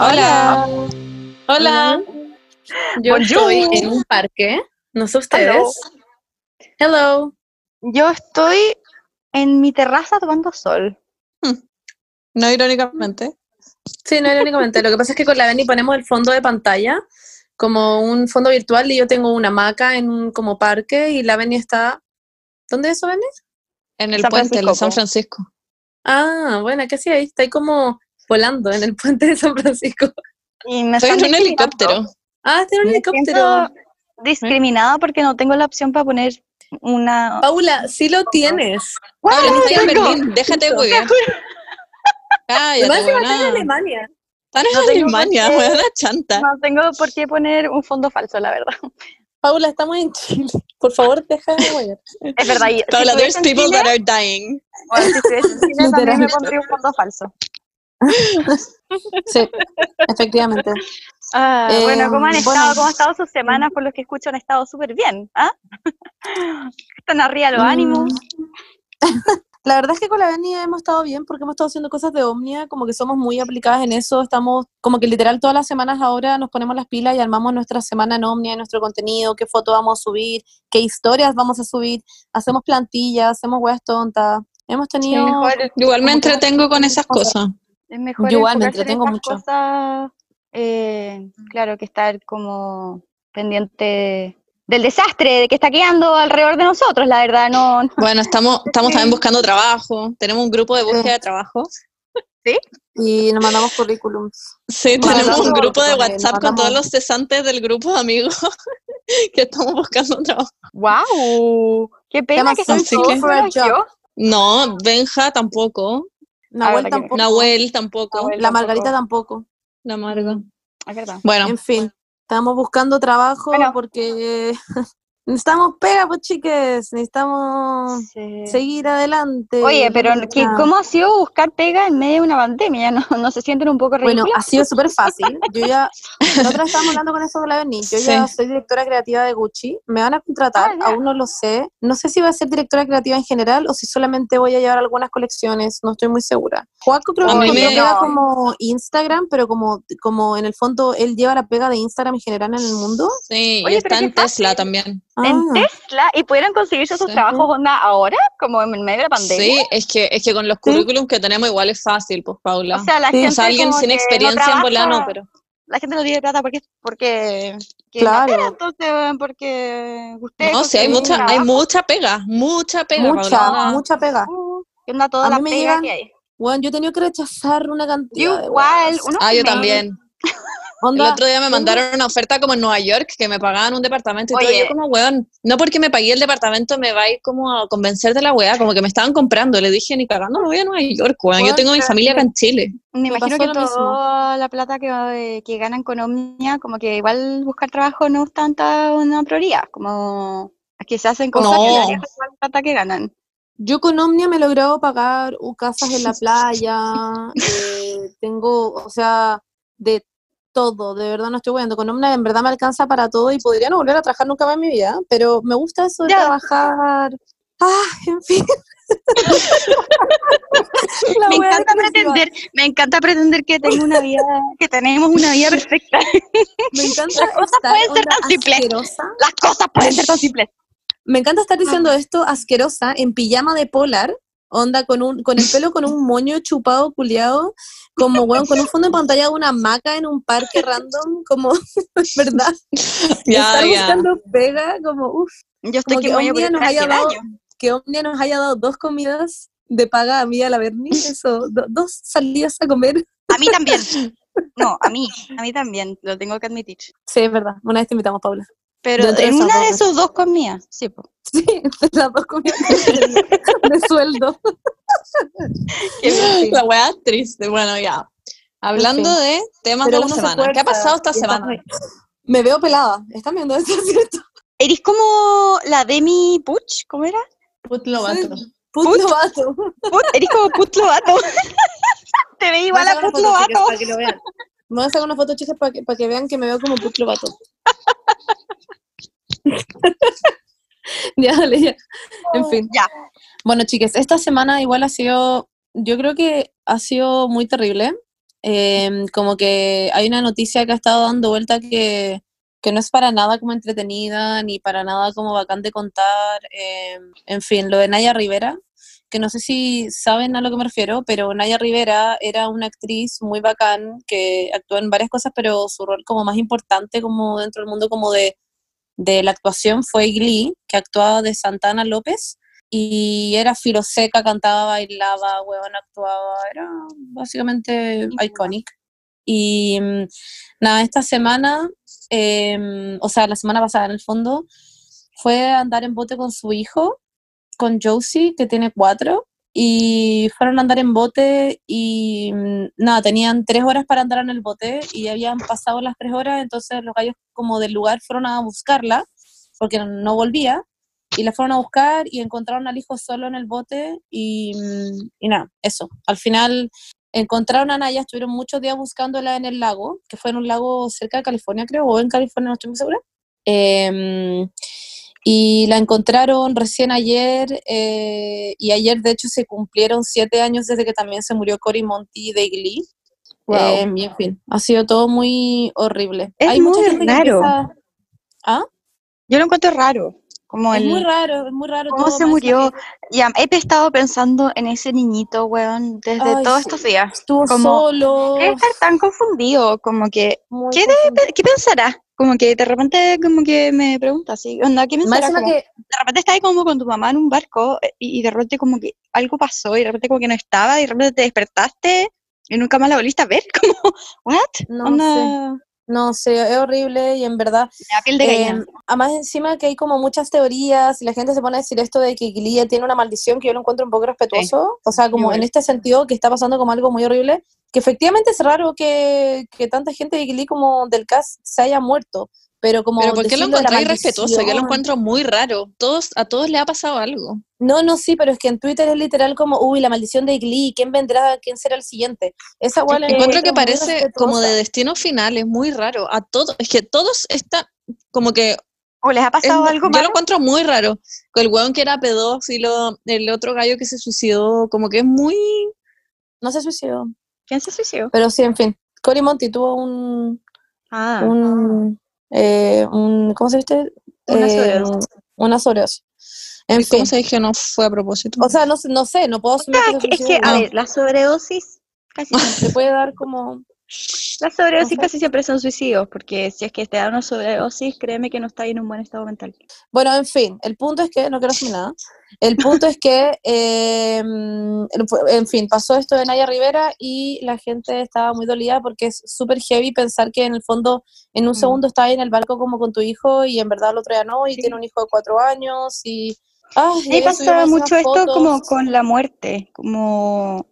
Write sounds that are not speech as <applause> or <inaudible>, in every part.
Hola. Hola. Yo Bonjour. estoy en un parque, no sé ustedes. Hello. Yo estoy en mi terraza tomando sol. No irónicamente. Sí, no irónicamente. Lo que pasa es que con la Beni ponemos el fondo de pantalla como un fondo virtual y yo tengo una hamaca en un como parque y la Beni está... ¿Dónde es eso, Beni? En el San puente, de San. Francisco. Ah, bueno, ¿qué hacía ahí? Está ahí como volando en el puente de San Francisco. Y me Estoy en un helicóptero. Ah, está en un Me helicóptero. discriminada porque no tengo la opción para poner una... Paula, sí lo tienes. Paula, no estoy en. Berlín, déjate, güey. Cállate, Además, estar en. Alemania. Están en No Alemania, qué. weona chanta. No tengo por qué poner un fondo falso, la verdad. Paula, estamos en Chile. Por favor, deja de. Es verdad. y si Paula, there's people Chile, that are dying. bueno, si estuviese en Chile también me pondría un fondo falso. <laughs> Sí, efectivamente. Ah, Eh, bueno, ¿cómo han bueno. estado? ¿Cómo han estado sus semanas? Por los que escucho han estado súper bien. ¿ah? <laughs> Están arriba los Mm. ánimos. <laughs> La verdad es que con la Beni hemos estado bien porque hemos estado haciendo cosas de Omnia, como que somos muy aplicadas en eso, estamos como que literal todas las semanas ahora nos ponemos las pilas y armamos nuestra semana en Omnia, nuestro contenido, qué foto vamos a subir, qué historias vamos a subir, hacemos plantillas, hacemos weas tontas, hemos tenido... Igual me entretengo con esas cosas. Es mejor Yo igual me en entretengo mucho. cosas, eh, claro, que estar como pendiente del desastre de que está quedando alrededor de nosotros, la verdad, no, no- Bueno, estamos, estamos también <laughs> buscando trabajo. Tenemos un grupo de búsqueda de trabajo. Y nos mandamos currículums. Sí, tenemos un grupo de WhatsApp con todos los cesantes del grupo de amigos <laughs> que estamos buscando trabajo. ¡Wow! ¡Qué pena que son que-! No, Benja tampoco. Nahuel tampoco. Nahuel tampoco. Nahuel. La. Margarita tampoco. La Marga. Es verdad. Bueno, En fin, estamos buscando trabajo Bueno. porque <laughs> necesitamos pega, pues chiques, necesitamos Sí. seguir adelante. Oye, pero ¿qué-. ¿cómo ha sido buscar pega en medio de una pandemia? ¿No, <laughs> no se sienten un poco Bueno, ridículas? ha sido súper fácil. <laughs> Yo ya, vez estábamos hablando con eso de la Berni. Yo ya soy directora creativa de Gucci. Me van a contratar, Ah, aún no lo sé. No sé si va a ser directora creativa en general o si solamente voy a llevar algunas colecciones. No estoy muy segura. Juaco creo que pega como Instagram, pero como, como en el fondo él lleva la pega de Instagram en general en el mundo. sí, Oye, y está en Tesla fácil. también. ¿En Ah. Tesla? ¿Y pudieran conseguirse sus Sí. trabajos onda ahora? Como en medio de la pandemia. Sí, es que, es que con los currículums que tenemos igual es fácil, pues Paula. O sea, la Sí, gente O sea, alguien sin que no experiencia en volada no, trabaja, pero... la gente no tiene plata porque porque que Claro. no entonces porque ustedes No, sí, hay mucha, hay mucha pega, mucha pega, Mucha, Paula. mucha pega. uh, que onda toda A la mí me pega llegan- que hay. Bueno, yo he tenido que rechazar una cantidad de igual, weas. uno Ah, yo me- El otro día me mandaron una oferta como en Nueva York, que me pagaban un departamento y todo. Yo como, weón, no porque me pagué el departamento me va a ir como a convencer de la weá, como que me estaban comprando. Le dije, ni cagando, me voy a Nueva York, weón. Yo tengo mi familia que- acá en Chile. Me imagino que toda la plata que, que ganan con Omnia, como que igual buscar trabajo no es tanta una prioridad, como que se hacen cosas No. con la plata que ganan. Yo con Omnia me he logrado pagar casas en la <laughs> playa, eh, tengo, o sea, de todo, de verdad no estoy viendo. Con Omnia en verdad me alcanza para todo y podría no volver a trabajar nunca más en mi vida, pero me gusta eso de Ya. trabajar. Ah, en fin. <laughs> Me encanta pretender, me encanta pretender que tengo una vida, que tenemos una vida perfecta. Me encanta Las cosas estar pueden ser tan simples. asquerosa. Las cosas pueden ser tan simples. Me encanta estar diciendo esto asquerosa en pijama de polar, onda con un con el pelo con un moño chupado culiado, como weón, con un fondo de pantalla de una hamaca en un parque random, como <laughs> ¿verdad? Ya, estar ya. buscando pega, como uff, Yo estoy como que que Omnia nos haya dado, que Omnia nos haya dado dos comidas de paga a mí y a la Berni, <laughs> eso, do- dos salidas a comer. A mí también. <laughs> No, a mí, a mí también, lo tengo que admitir. Sí, es verdad, una vez te invitamos, Paula. Pero Dentro en una de esos dos comidas, sí, po. Sí, <laughs> las dos comidas de, sueldo. <laughs> <laughs> La weá triste. Bueno, ya. Hablando de temas Pero de la se semana. ¿Qué ha pasado esta semana? Me veo pelada. ¿Están viendo esto, cierto? Eres como la Demi Puch, ¿cómo era? Put Lobato. Put Lobato. Put, eres como Put Lobato. Te ve igual a sacar Put una foto, chicas, Lobato. para que lo vean. Me voy a sacar una foto, chicas, para que, para que vean que me veo como Put Lobato. <laughs> ya, dale, ya. En fin. Ya. Bueno, chicas, esta semana igual ha sido, yo creo que ha sido muy terrible. Em, como que hay una noticia que ha estado dando vuelta que, que no es para nada como entretenida, ni para nada como bacán de contar. em, en fin, lo de Naya Rivera, que no sé si saben a lo que me refiero, pero Naya Rivera era una actriz muy bacán que actuó en varias cosas, pero su rol como más importante como dentro del mundo como de, de la actuación fue Glee, que actuaba de Santana López, y era filoseca, cantaba, bailaba, huevón, actuaba, era básicamente iconic. Y mm, nada, esta semana, em, o sea, la semana pasada en el fondo, fue a andar en bote con su hijo, con Josie, que tiene cuatro, y fueron a andar en bote y mm, nada, tenían tres horas para andar en el bote y ya habían pasado las tres horas, entonces los gallos como del lugar fueron a buscarla porque no volvía y la fueron a buscar y encontraron al hijo solo en el bote y, mm, y nada, eso. Al final encontraron a Naya, estuvieron muchos días buscándola en el lago, que fue en un lago cerca de California, creo, o en California, no estoy muy segura. Em, y la encontraron recién ayer, eh, y ayer de hecho se cumplieron siete años desde que también se murió Cory Monty de Glee. Wow. Em, y en fin, ha sido todo muy horrible. Es Hay mucha muy gente que raro. empieza- ¿Ah? Yo lo encuentro raro. Como Es el, muy raro, es muy raro. ¿Cómo todo, se murió? Ya, he estado pensando en ese niñito, weón, desde Ay, todos sí. estos días. Estuvo como- solo. Debe estar tan confundido, como que, ¿qué confundido. ¿qué pensará? Como que de repente, como que me pregunta así, onda, ¿qué Como, que de repente estás ahí como con tu mamá en un barco eh, y, y de repente como que algo pasó y de repente como que no estaba y de repente te despertaste y nunca más la volviste a ver, <laughs> como, ¿what? No onda, No sé, es horrible y en verdad, me da piel de eh, gallina. además encima que hay como muchas teorías y la gente se pone a decir esto de que Glee tiene una maldición que yo lo encuentro un poco respetuoso, o sea, como en este sentido que está pasando como algo muy horrible, que efectivamente es raro que, que tanta gente de Glee como del cast se haya muerto, pero como Pero ¿por qué lo encontré irrespetuoso? Yo lo encuentro muy raro. Todos, a todos le ha pasado algo. No, no, sí, pero es que en Twitter es literal como, uy, la maldición de Glee, ¿quién vendrá? ¿Quién será el siguiente? Esa igual que- Encuentro que parece como de destino final, es muy raro. A todos, es que todos están como que ¿O les ha es pasado mu- algo yo malo? lo encuentro muy raro. Con el weón que era pedófilo, el otro gallo que se suicidó, como que es muy No se suicidó. ¿Quién se suicidó? Pero sí, en fin. Cory Monty tuvo un, Ah, un, eh, un ¿cómo se dice? Una Eh, sobredosis. Una sobredosis. En ¿Y ¿Cómo fin. sabéis que no fue a propósito? O sea, no, sé- no sé, no puedo asumir que es se que, es que, suicidó. a No, ver, la sobredosis casi siempre, <laughs> se puede dar como... las sobredosis Ajá. casi siempre son suicidios, porque si es que te da una sobredosis, créeme que no está en un buen estado mental. Bueno, en fin, el punto es que, no quiero asumir nada, el punto es que, eh, en fin, pasó esto de Naya Rivera y la gente estaba muy dolida porque es súper heavy pensar que en el fondo en un Mm. segundo estás ahí en el barco como con tu hijo y en verdad el otro ya no y Sí. tiene un hijo de cuatro años y... Ay, A mí había subido pasa más mucho esto como con la muerte, como.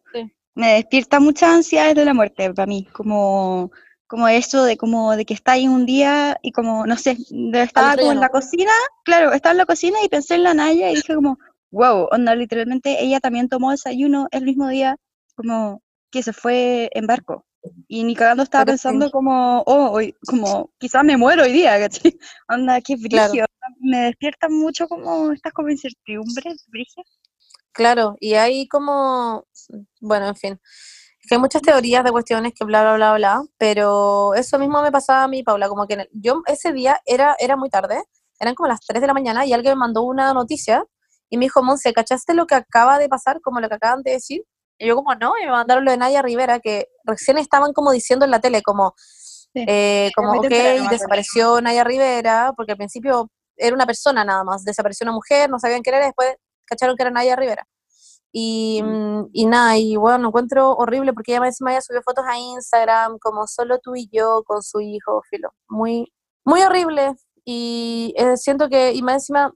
Me despierta muchas ansiedades de la muerte para mí, como como eso de como de que está ahí un día y como no sé, estaba como en la cocina, claro, estaba en la cocina y pensé en la Naya y dije como, wow, onda, literalmente ella también tomó desayuno el mismo día, como que se fue en barco. Y ni cagando estaba Pero sí. pensando como, oh, hoy, como, quizás me muero hoy día, ¿cachai? <laughs> Onda, qué Claro. brillo. Me despiertan mucho como estas como incertidumbres, brillo. Claro, y hay como, bueno, en fin, es que hay muchas teorías de cuestiones que bla, bla, bla, bla, pero eso mismo me pasaba a mí, Paula, como que el- yo ese día era, era muy tarde, eran como las 3 de la mañana y alguien me mandó una noticia y me dijo, Monse, ¿cachaste lo que acaba de pasar, como lo que acaban de decir? Y yo como, no, y me mandaron lo de Naya Rivera, que recién estaban como diciendo en la tele, como, Sí, eh, como, ok, desapareció Naya Rivera, porque al principio era una persona nada más, desapareció una mujer, no sabían quién era, después cacharon que era Naya Rivera. Y, y nada, y bueno, lo encuentro horrible porque ella encima ya subió fotos a Instagram, como solo tú y yo con su hijo, filo. Muy, muy horrible. Y eh, siento que, y más encima,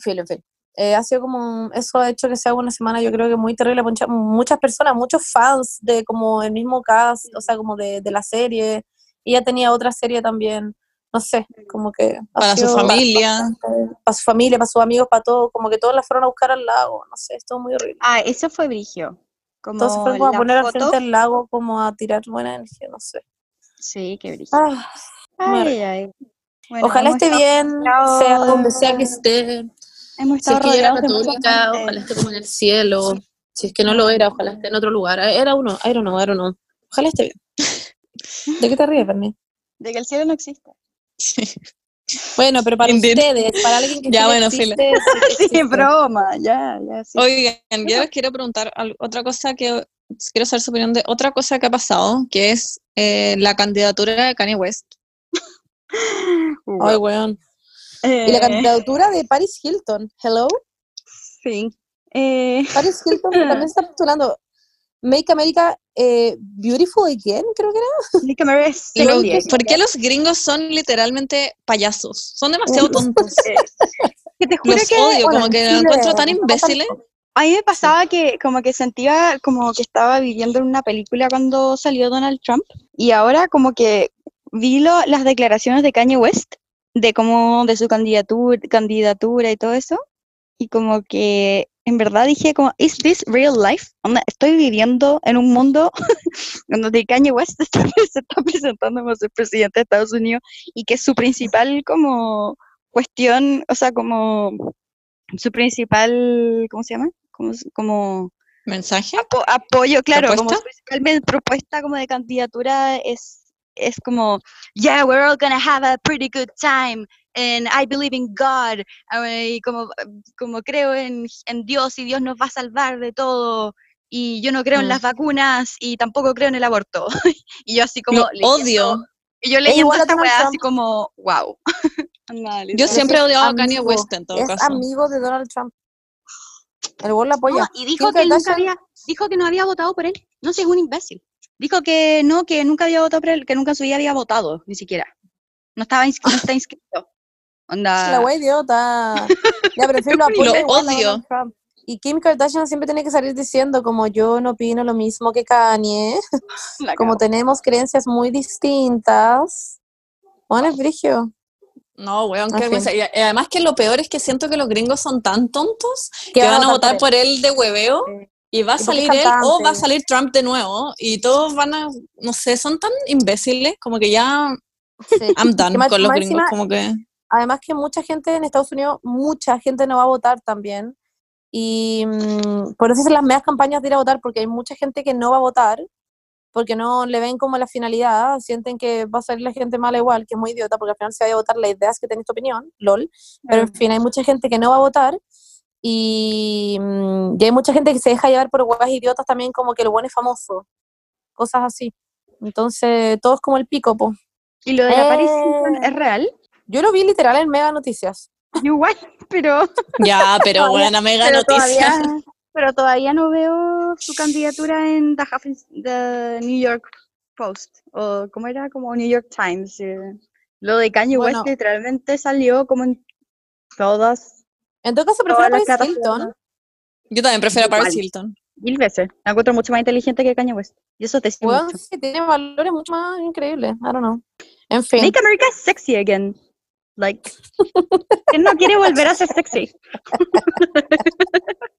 filo, en fin. Eh, ha sido como, eso ha hecho que sea una semana, yo creo que muy terrible. para Muchas personas, muchos fans de como el mismo cast, o sea, como de, de la serie. Y ella tenía otra serie también, no sé, como que. Para su familia. bastante- Para su familia, para sus amigos, para todo, como que todos la fueron a buscar al lago, no sé, esto es muy horrible. Ah, eso fue brigio. Como Entonces fueron como a poner al foto. frente del lago, como a tirar buena energía, no sé. Sí, qué brigio. Ah, Ay, ay. Bueno, ojalá esté bien, rodeados sea de- donde sea que esté. Hemos Si es que era católica, ojalá esté como en el cielo. Si es que no lo era, ojalá esté en otro lugar. Era uno, I don't know, I don't know. Ojalá esté bien. <laughs> ¿De qué te ríes, Bernie? De que el cielo no existe. Sí. <laughs> Bueno, pero para Indeed. ustedes, para alguien que Ya, bueno, existe, <laughs> sí broma, ya, ya, sí. Oigan, yo les quiero preguntar otra cosa que quiero saber su opinión de otra cosa que ha pasado, que es eh, la candidatura de Kanye West. <laughs> Ay, weón. Y la candidatura de Paris Hilton. Hello. sí. Eh, Paris Hilton también está postulando. Make America eh, Beautiful Again, creo que era. Nick Mary es Lo-. ¿Por qué los gringos son literalmente payasos? Son demasiado tontos. <laughs> Eh, que te juro Los que odio, bueno, como que los encuentro tan imbéciles. a mí me pasaba que como que sentía como que estaba viviendo en una película cuando salió Donald Trump y ahora como que vi lo- las declaraciones de Kanye West de como de su candidatura, candidatura y todo eso y como que en verdad dije como is this real life? Onda, estoy viviendo en un mundo <laughs> donde Kanye West <laughs> está- se está presentando como ser presidente de Estados Unidos y que su principal como cuestión, o sea, como su principal, ¿cómo se llama? Como, como ¿Mensaje? apo- apoyo, claro, como ¿Propuesta? su principal propuesta como de candidatura es, es como, yeah, we're all gonna have a pretty good time, and I believe in God, eh, y como, como creo en, en Dios y Dios nos va a salvar de todo, y yo no creo en Mm. las vacunas y tampoco creo en el aborto. <laughs> y yo así como... Lo odio. Y yo a esta weá así como, wow. <laughs> Yo siempre he odiado a Kanye amigo, West en todo es caso. amigo de Donald Trump. El gol la apoya. No, y dijo que nunca había, dijo que no había votado por él. No sé, es un imbécil. Dijo que no, que nunca había votado por él, que nunca en su vida había votado, ni siquiera. No estaba no está inscrito. Onda. La wea idiota. <laughs> Ya, pero en fin, lo igual odio. Trump. Y Kim Kardashian siempre tiene que salir diciendo como yo no opino lo mismo que Kanye, <laughs> como tenemos creencias muy distintas. Bueno, es brigio. No, weón. Y y además que lo peor es que siento que los gringos son tan tontos que van a votar por él de hueveo Sí. y va a Y salir él o va a salir Trump de nuevo y todos van a, no sé, son tan imbéciles como que ya Sí. I'm done Que con los gringos, como que... Además que mucha gente en Estados Unidos, mucha gente no va a votar también. Y mm, por eso hacen las medias campañas de ir a votar, porque hay mucha gente que no va a votar, porque no le ven como la finalidad, sienten que va a salir la gente mala igual, que es muy idiota, porque al final se va a votar la idea es que tenés tu opinión, lol. Pero en fin, hay mucha gente que no va a votar. Y, mm, y hay mucha gente que se deja llevar por huevas idiotas también, como que el bueno es famoso, cosas así. Entonces, todo es como el pico, po. Y lo de la Paris Hilton Eh. es real. Yo lo vi literal en Mega Noticias. Igual, <laughs> pero, Ya, pero Todavía- buena mega pero noticia. todavía, pero todavía no veo su candidatura en The, The New York Post. O cómo era, como New York Times. eh. Lo de Kanye Bueno. West literalmente salió como en todas, En todo caso, prefiero las Paris Hilton. Yo también prefiero a Paris Igual. Hilton. Mil veces. La encuentro mucho más inteligente que Kanye West. Y eso te Weón, mucho. sí, tiene valores mucho más increíbles. I don't know. En fin. Make America sexy again. Like, ¿quién no quiere volver a ser sexy? <laughs>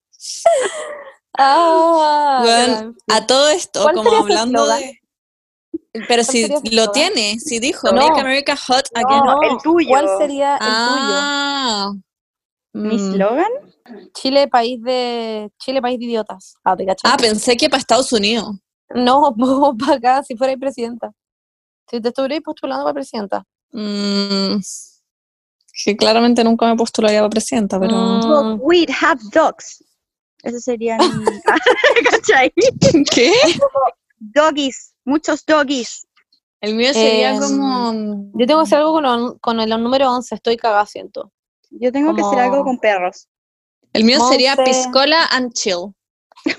Ah, ya, en fin. A todo esto, ¿Cuál como hablando de... Pero si lo tiene, si dijo, No. Make America Hot Again. No, el tuyo. ¿Cuál sería el Ah. ¿Mi Mm. slogan? tuyo? Chile, país de Chile, país de idiotas. Ah, ¿te? Ah, pensé que para Estados Unidos. No, <laughs> vos para acá, si fuera presidenta. Si te estuvierais postulando para presidenta. Mm, que claramente nunca me postularía para presidenta, pero... Mm, We'd have dogs. Ese sería mi... <laughs> ¿Cachai? ¿Qué? Doggies. Muchos doggies. El mío sería Em, como... yo tengo que hacer algo con, on- con el número 11. Estoy cagada, siento. Yo tengo que hacer algo con perros. El mío sería. Piscola and Chill. <laughs>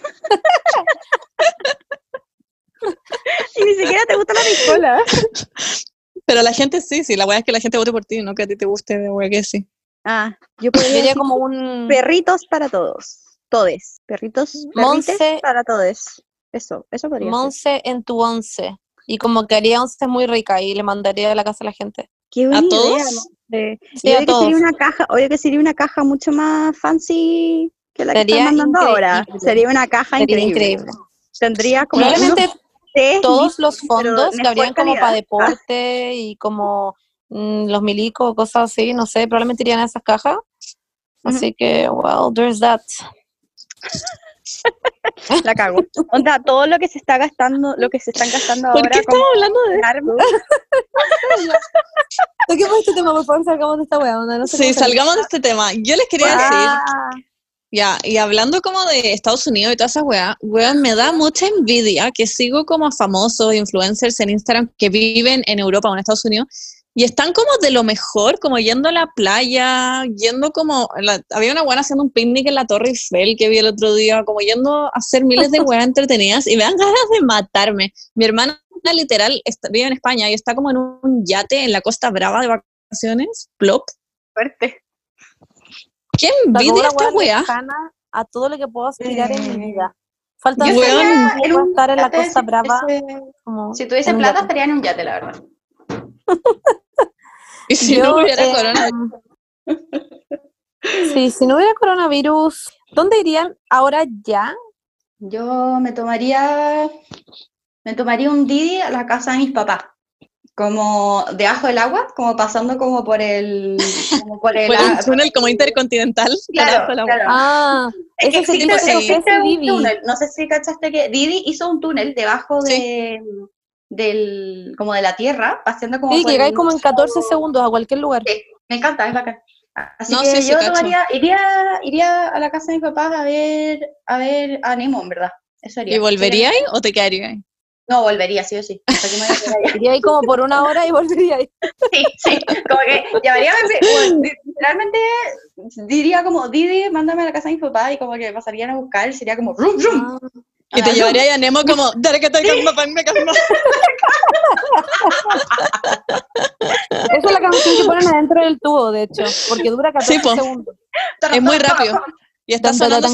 Y ni siquiera te gusta la piscola. <laughs> Pero la gente sí, sí, la weá es que la gente vote por ti, no que a ti te guste de weá que sí. Ah, yo podría como un... perritos para todos. Todes. Perritos, Monse- para todos. Eso, eso podría ser. Monse en tu once. Y como que haría once muy rica y le mandaría a la casa a la gente. Qué buena idea, todos? Monse. Sí, Y a obvio que todos. sería una caja, obvio que sería una caja mucho más fancy que la que estás mandando ahora. Sería una caja Sería increíble. increíble. Tendría como Probablemente unos todos los fondos que habrían como para calidad. deporte y como mm, los milicos, cosas así, no sé, probablemente irían a esas cajas. Así que, well, there's that. <laughs> La cago. Onda, todo lo que se está gastando, lo que se están gastando ¿Por ahora. qué estamos hablando de armas. <laughs> Toquemos este tema, por favor, salgamos de esta weá. onda, No sé Sí, salgamos de este tema. Yo les quería decir, Ah, ya, y hablando como de Estados Unidos y todas esas weas, weón, me da mucha envidia que sigo como a famosos influencers en Instagram que viven en Europa o en Estados Unidos y están como de lo mejor, como yendo a la playa, yendo como, la- había una buena haciendo un picnic en la Torre Eiffel que vi el otro día, como yendo a hacer miles de weas <laughs> entretenidas y me dan ganas de matarme. Mi hermana literal está- vive en España y está como en un yate en la Costa Brava de vacaciones, plop. Fuerte. ¿Qué la envidia esta weá a todo lo que puedo aspirar en mi Eh, vida. Falta yo de estar en la Costa Brava. Ese- como si tuviese plata, yate. estaría en un yate, la verdad. <laughs> Y si Yo, no hubiera eh, corona, Sí, si no hubiera coronavirus, ¿dónde irían ahora ya? Yo me tomaría, me tomaría un Didi a la casa de mis papás. Como debajo del agua, como pasando como por el, como por <laughs> el, túnel como intercontinental. claro, debajo del agua. claro. Ah, Es que existe, existe un Didi. túnel. No sé si cachaste que Didi hizo un túnel debajo Sí. de, del, como de la tierra, paseando como Sí, por llegáis el- como en 14 segundos a cualquier lugar. Sí, me encanta, es bacán. Así No, que sí, yo tomaría, iría, iría a la casa de mis papás a ver, a ver a Nemo, en verdad. Eso haría. ¿Y volvería ahí o te quedaría ahí? No, volvería, sí o sí. Hasta que me. Iría ahí como por una hora y volvería ahí. Sí, sí, como que llamaría, bueno, literalmente diría como, Didi, mándame a la casa de mis papás y como que me pasarían a buscar, sería como, rum, rum. Ah, Y te Ah, llevaría ahí a Nemo como, <laughs> dale que te papá en mi casa. <laughs> Esa es la canción que ponen adentro del tubo, de hecho, porque dura 14 Sí, po. segundos. Es muy rápido. Y está sonando.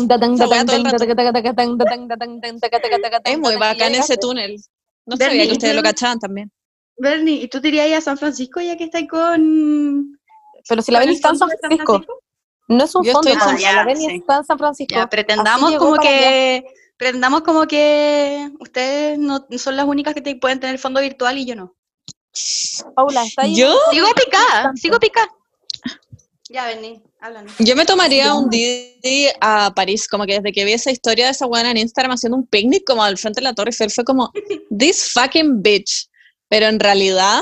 Es muy bacán ese túnel. No sabía que ustedes ¿y lo cachaban también. Bernie, ¿y tú te irías a San Francisco ya que estáis con... Pero si la Beni está en San Francisco, no es un Yo fondo, la Ah, Beni está en San Francisco. Pretendamos como que... Pretendamos como que ustedes no son las únicas que te pueden tener fondo virtual y yo no. Paula, está ahí. Yo, Sigo picada, sigo picada. Ya, Bernie, háblanos. yo me tomaría un Didi a París, como que desde que vi esa historia de esa buena en Instagram haciendo un picnic como al frente de la Torre Eiffel, fue como, <laughs> this fucking bitch. Pero en realidad,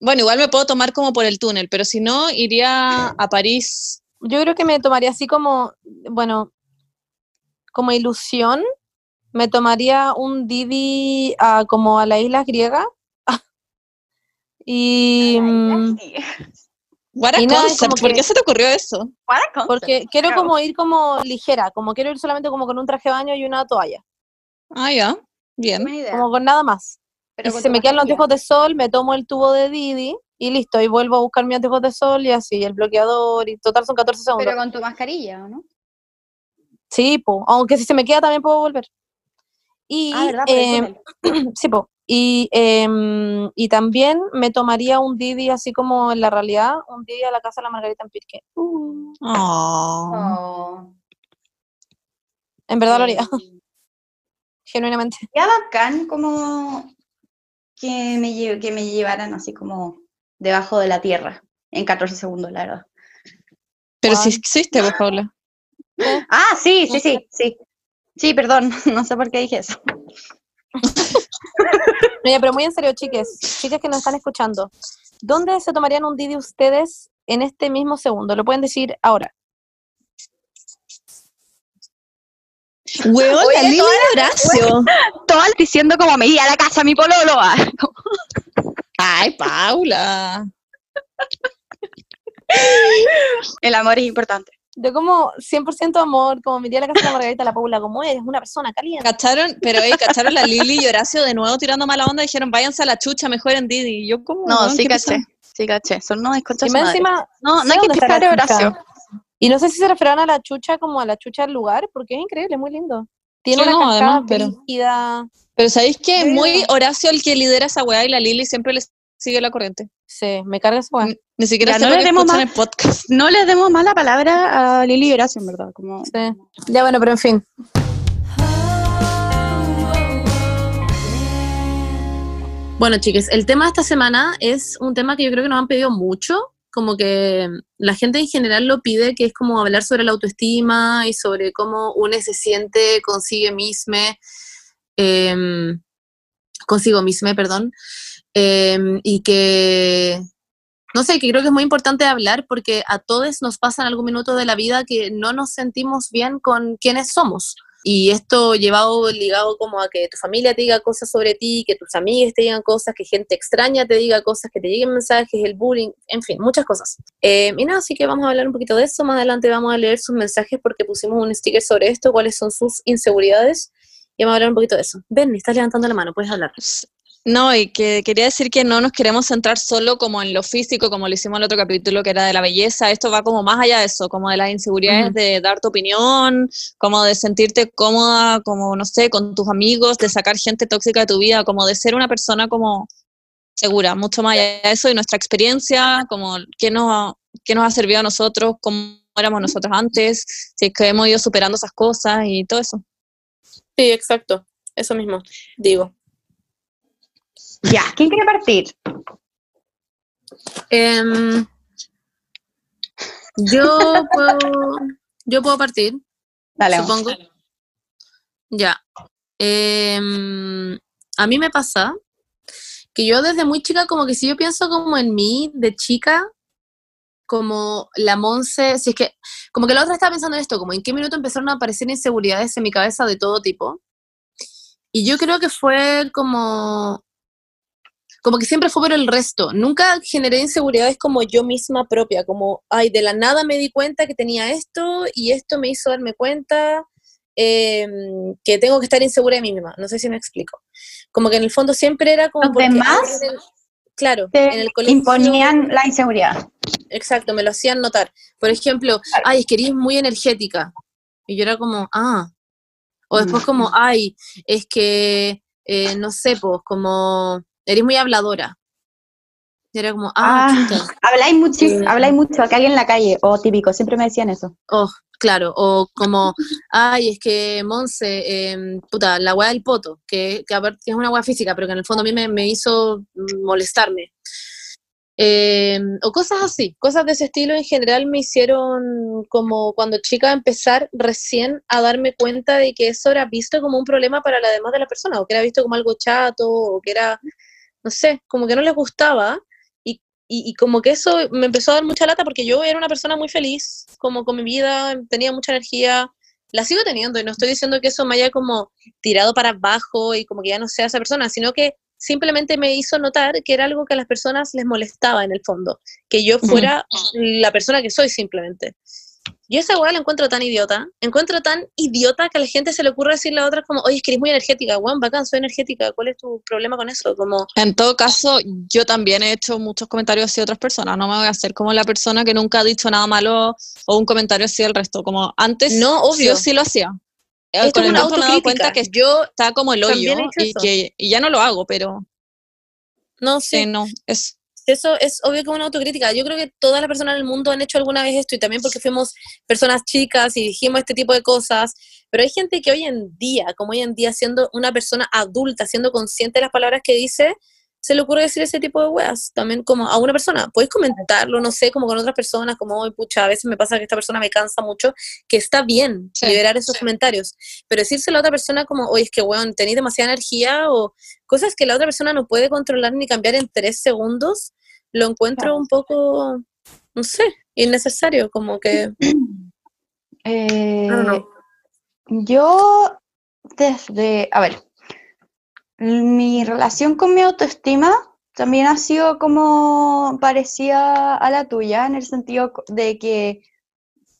bueno, igual me puedo tomar como por el túnel, pero si no, iría a París. Yo creo que me tomaría así como, bueno, como ilusión, me tomaría un Didi a, como a la isla griega. <laughs> y What a Y nada, concept, como ¿por qué se te ocurrió eso? porque quiero Claro. como ir como ligera, como quiero ir solamente como con un traje de baño y una toalla, Ah, ya, bien. Como con nada más. Pero si se me quedan los anteojos de sol, me tomo el tubo de Didi y listo, y vuelvo a buscar mis anteojos de sol y así, el bloqueador, y total son 14 segundos. Pero con tu mascarilla, ¿o no? Sí, po, aunque si se me queda también puedo volver. Y, Ah, ¿verdad? Túnel. <clears throat> sí, po, y, em, y también me tomaría un Didi así como en la realidad, un Didi a la casa de la Margarita en Pirque. Uh, Oh. Oh, en verdad lo haría, eh, <laughs> genuinamente. Ya bacán como que me, lle- que me llevaran así como debajo de la tierra en 14 segundos, la verdad. Pero si existe, pues, Paula. Ah, sí, No sí, sí, sí. Sí, perdón, <laughs> no sé por qué dije eso. <laughs> Oye, pero muy en serio, chiques, chicas que nos están escuchando, ¿dónde se tomarían un Didi ustedes en este mismo segundo? Lo pueden decir ahora. Weón, la Lili Horacio. <laughs> Todas diciendo como me iría a la casa mi pololo. Ay, Paula. El amor es importante. De como 100% amor, como me iría a la casa de la Margarita la Paula, como eres una persona caliente. ¿Cacharon? Pero, ¿cacharon la Lili y Horacio de nuevo tirando mala onda? Dijeron, váyanse a la chucha, mejor en Didi. Y yo, como. No, sí ¿qué caché. Sí caché. Son unos desconchas Y encima, No, no hay que pisar a Horacio. Y no sé si se referirán a la chucha como a la chucha del lugar, porque es increíble, muy lindo. Tiene Sí, una no, cascada además, pero-. Pero ¿sabéis que es muy Horacio el que lidera esa weá y la Lili siempre le sigue la corriente? Sí, me carga weá. Ni- Ni siquiera Ya, no le demos más- el podcast. No les demos mala palabra a Lili Horacio, en verdad. Como... Sí. Ya bueno, pero en fin. Bueno, chiques, el tema de esta semana es un tema que yo creo que nos han pedido mucho, como que la gente en general lo pide, que es como hablar sobre la autoestima y sobre cómo uno se siente consigo mismo, em, consigo mismo, perdón, em, y que, no sé, que creo que es muy importante hablar porque a todos nos pasa en algún minuto de la vida que no nos sentimos bien con quienes somos. Y esto llevado ligado como a que tu familia te diga cosas sobre ti, que tus amigas te digan cosas, que gente extraña te diga cosas, que te lleguen mensajes, el bullying, en fin, muchas cosas. Eh, y nada, así que vamos a hablar un poquito de eso. Más adelante vamos a leer sus mensajes porque pusimos un sticker sobre esto, cuáles son sus inseguridades. Y vamos a hablar un poquito de eso. Ben, estás levantando la mano, puedes hablar. No, y que quería decir que no nos queremos centrar solo como en lo físico, como lo hicimos en el otro capítulo, que era de la belleza. Esto va como más allá de eso, como de las inseguridades de dar tu opinión, como de sentirte cómoda, como, no sé, con tus amigos, de sacar gente tóxica de tu vida, como de ser una persona como segura, mucho más allá de eso, y nuestra experiencia, como qué nos, qué nos ha servido a nosotros, cómo éramos nosotros antes, si es que hemos ido superando esas cosas y todo eso. Sí, exacto, eso mismo, digo. Ya, ¿quién quiere partir? Em, yo puedo, yo puedo partir. Dale, supongo. Ya. Em, a mí me pasa que yo desde muy chica, como que si yo pienso como en mí, de chica, como la Monse, si es que, como que la otra estaba pensando en esto, como en qué minuto empezaron a aparecer inseguridades en mi cabeza de todo tipo. Y yo creo que fue como como que siempre fue por el resto. Nunca generé inseguridades como yo misma propia, como, ay, de la nada me di cuenta que tenía esto y esto me hizo darme cuenta em, que tengo que estar insegura de mí misma. No sé si me explico. Como que en el fondo siempre era como... ¿Los demás? claro, en el colegio... Imponían la inseguridad. Exacto, me lo hacían notar. Por ejemplo, ay, es que eres muy energética. Y yo era como, ah. O después como, ay, es que, eh, no sé, pues, como eres muy habladora. Era como, ah, ah <laughs> habláis mucho, eh, habláis mucho, acá alguien en la calle, o típico, siempre me decían eso. Oh, claro, o como, ay, es que Monse, em, puta, la weá del poto, que, que, es una weá física, pero que en el fondo a mí me, me hizo molestarme. Em, o cosas así, cosas de ese estilo en general me hicieron como cuando chica empezar recién a darme cuenta de que eso era visto como un problema para la demás de la persona, o que era visto como algo chato, o que era no sé, como que no les gustaba y, y, como que eso me empezó a dar mucha lata porque yo era una persona muy feliz, como con mi vida, tenía mucha energía, la sigo teniendo y no estoy diciendo que eso me haya como tirado para abajo y como que ya no sea esa persona, sino que simplemente me hizo notar que era algo que a las personas les molestaba en el fondo, que yo fuera la persona que soy simplemente. Yo esa weá la encuentro tan idiota. Encuentro tan idiota que a la gente se le ocurre decirle a otras como, oye, es que eres muy energética, weón, bacán, soy energética, ¿cuál es tu problema con eso? Como... En todo caso, yo también he hecho muchos comentarios así de otras personas, no me voy a hacer como la persona que nunca ha dicho nada malo o un comentario así del resto, como antes no, obvio. yo sí lo hacía. Es con el tiempo me he dado cuenta que yo estaba como el hoyo y, que, y ya no lo hago, pero... No sé. no, es eso es obvio que es una autocrítica. Yo creo que todas las personas en el mundo han hecho alguna vez esto y también porque fuimos personas chicas y dijimos este tipo de cosas. Pero hay gente que hoy en día, como hoy en día siendo una persona adulta, siendo consciente de las palabras que dice, se le ocurre decir ese tipo de weas también como a una persona. Puedes comentarlo, no sé, como con otras personas, como, hoy pucha, a veces me pasa que esta persona me cansa mucho, que está bien liberar esos comentarios, pero decírselo a otra persona como, oye, es que, weón, tenéis demasiada energía o cosas que la otra persona no puede controlar ni cambiar en tres segundos, lo encuentro un poco, no sé, innecesario, como que... <clears throat> Eh, yo, desde, a ver, mi relación con mi autoestima también ha sido como parecía a la tuya, en el sentido de que,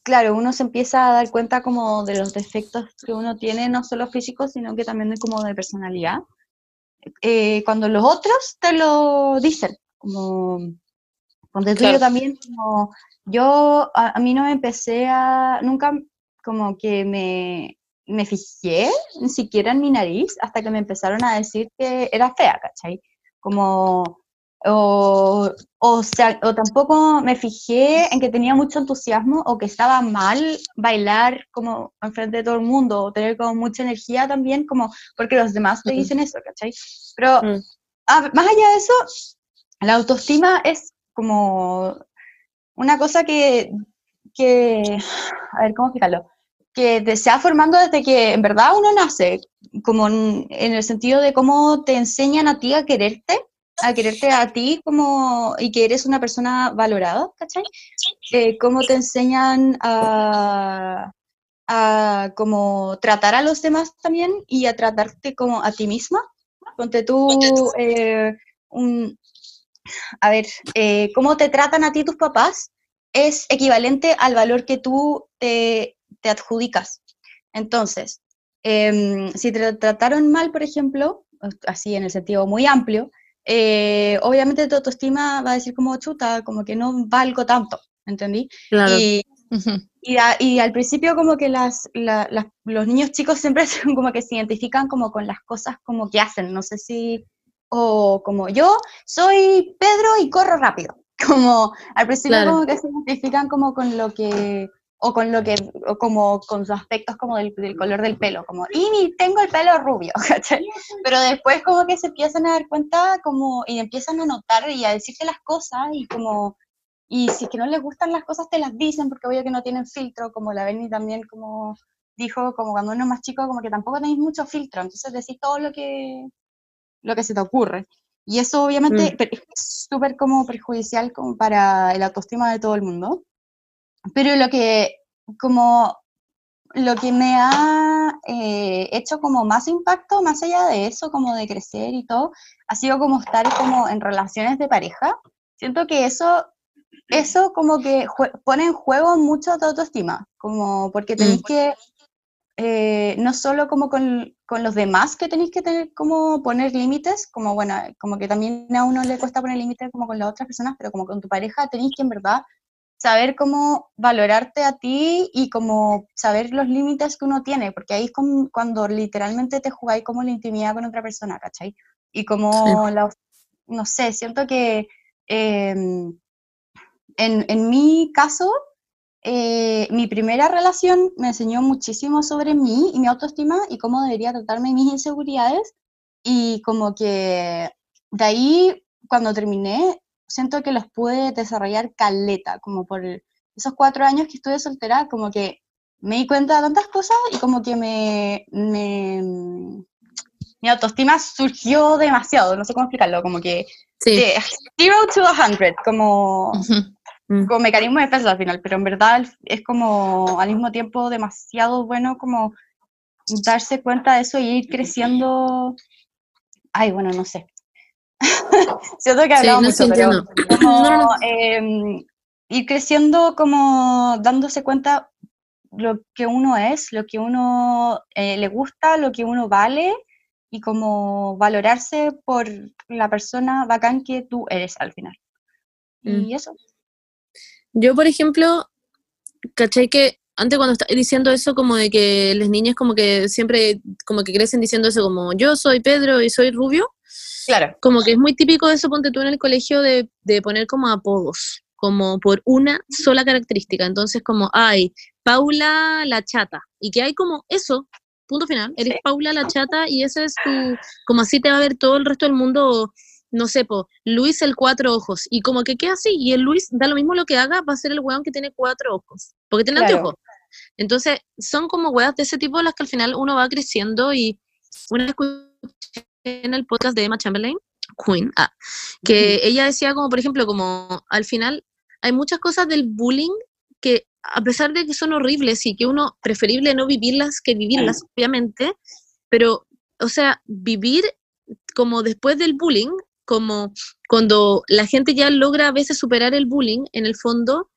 claro, uno se empieza a dar cuenta como de los defectos que uno tiene, no solo físicos, sino que también como de personalidad. Eh, cuando los otros te lo dicen, como cuando tú también, como yo a, mí no empecé a, nunca como que me, me fijé ni siquiera en mi nariz hasta que me empezaron a decir que era fea, ¿cachai? Como, o, o, sea, o tampoco me fijé en que tenía mucho entusiasmo o que estaba mal bailar como enfrente de todo el mundo o tener como mucha energía también, como porque los demás te dicen eso, ¿cachai? Pero mm. más allá de eso, la autoestima es como una cosa que, que, a ver, ¿cómo explicarlo? Que te se va formando desde que en verdad uno nace, como en, en el sentido de cómo te enseñan a ti a quererte, a quererte a ti como, y que eres una persona valorada, ¿cachai? Eh, cómo te enseñan a, a como tratar a los demás también y a tratarte como a ti misma. Ponte tú, eh, un, a ver, eh, cómo te tratan a ti tus papás es equivalente al valor que tú te, te adjudicas. Entonces, em, si te trataron mal, por ejemplo, así en el sentido muy amplio, eh, obviamente tu autoestima va a decir como chuta, como que no valgo tanto, ¿entendí? Claro. Y, y, a- y al principio como que las, la- las- los niños chicos siempre <laughs> son como que se identifican como con las cosas como que hacen, no sé si, o como yo soy Pedro y corro rápido, <laughs> como al principio Claro. como que se identifican como con lo que, o con lo que, o como con sus aspectos como del, del color del pelo, como, y tengo el pelo rubio, <laughs> ¿cachai? Pero después como que se empiezan a dar cuenta como, y empiezan a notar y a decirte las cosas y como, y si es que no les gustan las cosas te las dicen porque obvio que no tienen filtro, como la Benny también como dijo, como cuando uno es más chico como que tampoco tenéis mucho filtro, entonces decís todo lo que, lo que se te ocurre. Y eso obviamente Mm. es súper como perjudicial como para el autoestima de todo el mundo. Pero lo que, como, lo que me ha eh, hecho como más impacto, más allá de eso, como de crecer y todo, ha sido como estar como en relaciones de pareja. Siento que eso, eso como que pone en juego mucho tu autoestima, como porque tenéis que, eh, no solo como con, con los demás que tenéis que tener como poner límites, como bueno, como que también a uno le cuesta poner límites como con las otras personas, pero como con tu pareja tenéis que en verdad saber cómo valorarte a ti y como saber los límites que uno tiene, porque ahí es como cuando literalmente te jugáis como la intimidad con otra persona, ¿cachai? Y como la, no sé, siento que em, en, en mi caso, eh, mi primera relación me enseñó muchísimo sobre mí y mi autoestima y cómo debería tratarme mis inseguridades y como que de ahí, cuando terminé, siento que los pude desarrollar caleta, como por esos cuatro años que estuve soltera, como que me di cuenta de tantas cosas y como que me, me mi autoestima surgió demasiado, no sé cómo explicarlo, como que Sí. de zero to a hundred, como, Ujú. Mm. Como mecanismo de defensa al final, pero en verdad es como al mismo tiempo demasiado bueno como darse cuenta de eso y ir creciendo. Ay, bueno, no sé. <laughs> Siento que he Sí, no, mucho, pero entiendo. como, No, <laughs> no, no. em, ir creciendo como dándose cuenta lo que uno es, lo que uno eh, le gusta, lo que uno vale y como valorarse por la persona bacán que tú eres al final. Y eso. Yo, por ejemplo, caché que antes cuando estaba diciendo eso, como de que las niñas como que siempre, como que crecen diciendo eso, como yo soy Pedro y soy rubio, Claro. como que es muy típico de eso, ponte tú en el colegio, de, de poner como apodos, como por una sola característica. Entonces, como, ay, Paula la chata. Y que hay como eso, punto final, eres Sí. Paula la chata y ese es tu, como así te va a ver todo el resto del mundo, no sé, po, Luis el cuatro ojos. Y como que queda así, y el Luis, da lo mismo lo que haga, va a ser el weón que tiene cuatro ojos, porque tiene Claro. anteojos. Entonces, son como weas de ese tipo las que al final uno va creciendo y una vez escuché en el podcast de Emma Chamberlain, Queen, ah, que ella decía como, por ejemplo, como al final hay muchas cosas del bullying que a pesar de que son horribles y que uno preferible no vivirlas que vivirlas, obviamente, pero, o sea, vivir como después del bullying, como cuando la gente ya logra a veces superar el bullying, en el fondo,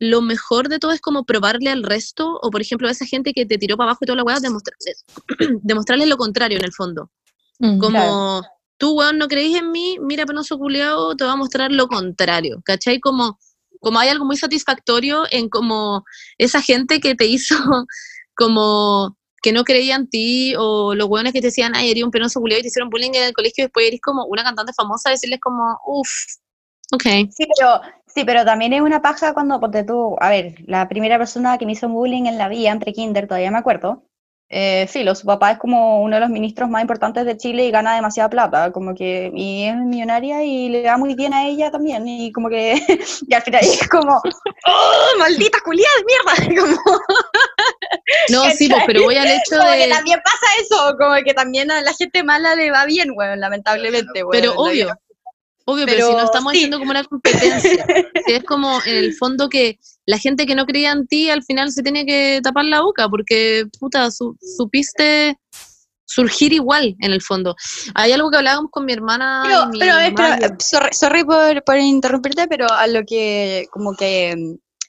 lo mejor de todo es como probarle al resto, o por ejemplo a esa gente que te tiró para abajo y toda la weá, demostrarles, <clears throat> demostrarles lo contrario en el fondo. Mm. Como Claro. tú, weón, no creís en mí, mira, penoso culiao, te va a mostrar lo contrario, ¿cachai? Como, como hay algo muy satisfactorio en como esa gente que te hizo <laughs> como que no creía en ti, o los weones que te decían, ay, eres un penoso culiao y te hicieron bullying en el colegio y después eres como una cantante famosa, decirles como, uff, ok. Sí, pero, sí, pero también es una paja cuando, ponte tú, a ver, la primera persona que me hizo bullying en la vida, en pre-kinder, todavía me acuerdo, eh, filo, su papá es como uno de los ministros más importantes de Chile y gana demasiada plata, como que, y es millonaria y le da muy bien a ella también, y como que, <laughs> y al final es como, <laughs> ¡oh, maldita culiada de mierda! <laughs> Como, no, sí, pues, pero voy al hecho como de... que también pasa eso, como que también a la gente mala le va bien, weón, lamentablemente, weón. Pero la obvio. Obvio, pero, Pero si no estamos sí. haciendo como una competencia. <laughs> Si es como en el fondo que la gente que no creía en ti al final se tiene que tapar la boca porque, puta, su- supiste surgir igual en el fondo. Hay algo que hablábamos con mi hermana. Pero, mi pero, mamá y- eh, sorry, sorry por, por interrumpirte, pero a lo que, como que,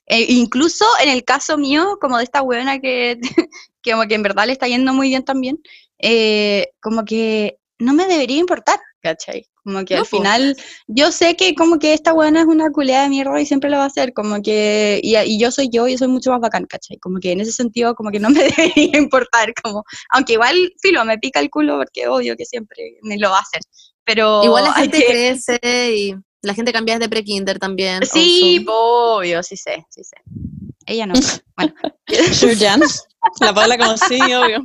eh, incluso en el caso mío, como de esta buena que, <laughs> que como que en verdad le está yendo muy bien también, eh, como que no me debería importar, ¿cachai? Como que No, al final, yo sé que como que esta buena es una culeada de mierda y siempre lo va a hacer, como que, y, y yo soy yo y soy mucho más bacán, ¿cachai? Como que en ese sentido, como que no me <laughs> debería importar, como, aunque igual, filo, me pica el culo porque obvio que siempre me lo va a hacer, pero Igual la gente que- crece y la gente cambia desde pre-kinder también. Sí, also. obvio, sí sé, sí sé. Ella no. <laughs> Bueno. <laughs> La Paula como sí, obvio.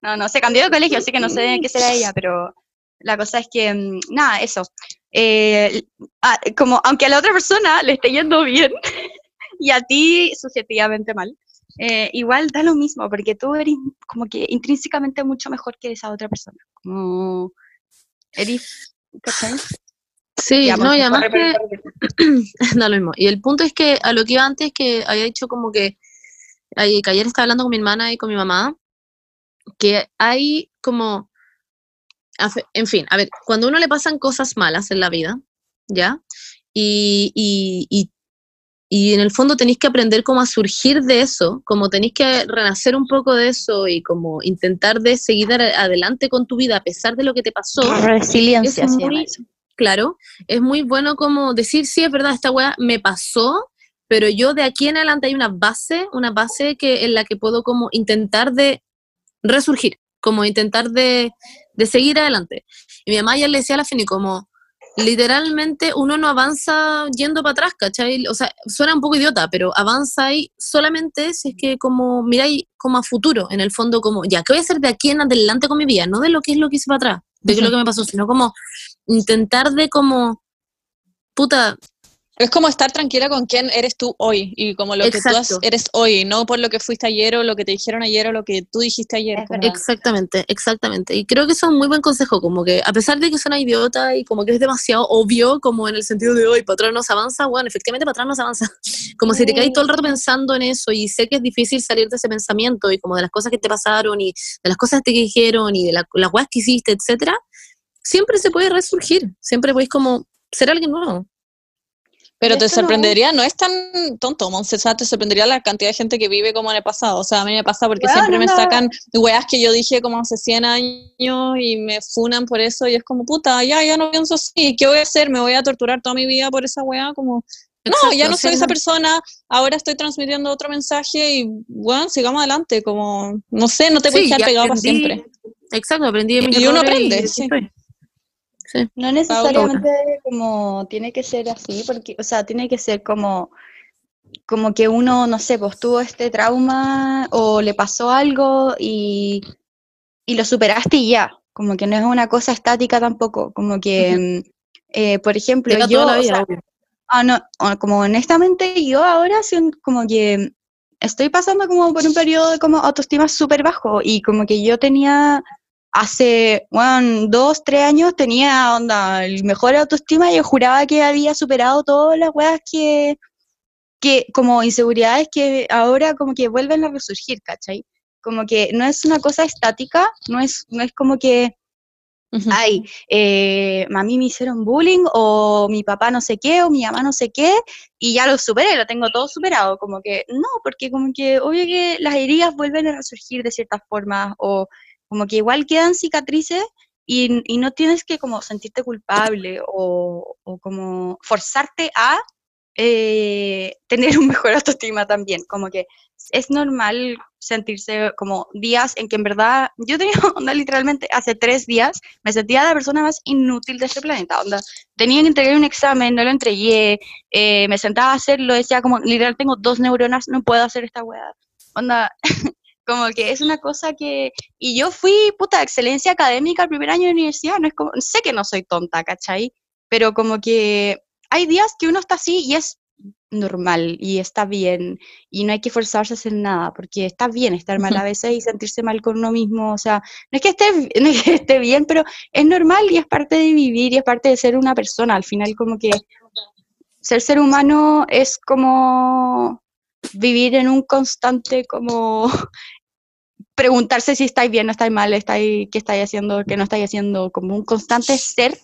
no, no, se cambió de colegio, así que no sé qué será ella, pero la cosa es que, mm, nada, eso. Eh, ah, como, aunque a la otra persona le esté yendo bien <laughs> y a ti subjetivamente mal, eh, igual da lo mismo, porque tú eres como que intrínsecamente mucho mejor que esa otra persona. Como, eres, ¿cachai? Sí, Ya, no, y además que <clears throat> da lo mismo. Y el punto es que a lo que iba antes, que había dicho como que, que ayer estaba hablando con mi hermana y con mi mamá, que hay como, en fin, a ver, cuando a uno le pasan cosas malas en la vida, ¿ya? Y, y, y, y en el fondo tenéis que aprender cómo a surgir de eso, como tenéis que renacer un poco de eso y como intentar de seguir adelante con tu vida a pesar de lo que te pasó. Resiliencia, es muy, claro, es muy bueno como decir, sí, es verdad, esta weá me pasó, pero yo de aquí en adelante hay una base, una base que, en la que puedo como intentar de resurgir, como intentar de, de seguir adelante. Y mi mamá ya le decía a la Fini como, literalmente uno no avanza yendo para atrás, ¿cachai? O sea, suena un poco idiota, pero avanza ahí solamente si es que como miráis como a futuro, en el fondo como, ya, ¿qué voy a hacer de aquí en adelante con mi vida? No de lo que es lo que hice para atrás, de qué es lo que me pasó, sino como intentar de como, puta, Es como estar tranquila con quién eres tú hoy y como lo que tú has- Exacto. eres hoy, no por lo que fuiste ayer o lo que te dijeron ayer o lo que tú dijiste ayer. Como-. Exactamente, exactamente. Y creo que eso es un muy buen consejo, como que a pesar de que suena idiota y como que es demasiado obvio, como en el sentido de hoy, para atrás no se avanza, bueno, efectivamente para atrás no se avanza. <laughs> Como si te caes todo el rato pensando en eso y sé que es difícil salir de ese pensamiento y como de las cosas que te pasaron y de las cosas que te dijeron y de la- las cosas que hiciste, etcétera, siempre se puede resurgir, siempre podéis como ser alguien nuevo. Pero te sorprendería, no es tan tonto, Monse, o sea, te sorprendería la cantidad de gente que vive como en el pasado. O sea, a mí me pasa porque siempre me sacan weas que yo dije como hace 100 años y me funan por eso y es como, puta, ya, ya no pienso así, ¿qué voy a hacer? ¿Me voy a torturar toda mi vida por esa wea? Como, no, Exacto, ya no sí, soy esa no. persona, ahora estoy transmitiendo otro mensaje y, bueno, sigamos adelante, como, no sé, no te puedes Sí, quedar pegado para siempre. Exacto, aprendí de mis Y uno aprende, sí. estoy. No necesariamente como tiene que ser así, porque, o sea, tiene que ser como, como que uno, no sé, pues tuvo este trauma o le pasó algo y, y lo superaste y ya, como que no es una cosa estática tampoco, como que, mm, eh, por ejemplo, yo, o sea. Ah, no, como honestamente yo ahora como que estoy pasando como por un periodo de como autoestima súper bajo y como que yo tenía hace, bueno, dos, tres años tenía onda, el mejor autoestima y yo juraba que había superado todas las weas que, que como inseguridades que ahora como que vuelven a resurgir, ¿cachai? Como que no es una cosa estática, no es, no es como que ay, eh, a mí me hicieron bullying o mi papá no sé qué o mi mamá no sé qué y ya lo superé, lo tengo todo superado, como que no, porque como que obvio que las heridas vuelven a resurgir de ciertas formas o como que igual quedan cicatrices y, no tienes que como sentirte culpable o, o como forzarte a eh, <laughs> tener un mejor autoestima también, como que es normal sentirse como días en que en verdad, yo tenía <laughs> onda literalmente hace tres días, me sentía la persona más inútil de este planeta, onda, tenía que entregar un examen, no lo entregué, eh, me sentaba a hacerlo, decía como, literal tengo dos neuronas, no puedo hacer esta weá, onda, <laughs> Como que es una cosa que... Y yo fui, puta, excelencia académica el primer año de universidad, no es como... Sé que no soy tonta, ¿cachai? Pero como que hay días que uno está así y es normal y está bien y no hay que forzarse a hacer nada porque está bien estar mal a veces y sentirse mal con uno mismo, o sea, no es que esté, <laughs> no es que esté bien, pero es normal y es parte de vivir y es parte de ser una persona, al final como que ser ser humano es como vivir en un constante como <laughs> preguntarse si estáis bien, no estáis mal, estáis, qué estáis haciendo, qué no estáis haciendo, como un constante ser,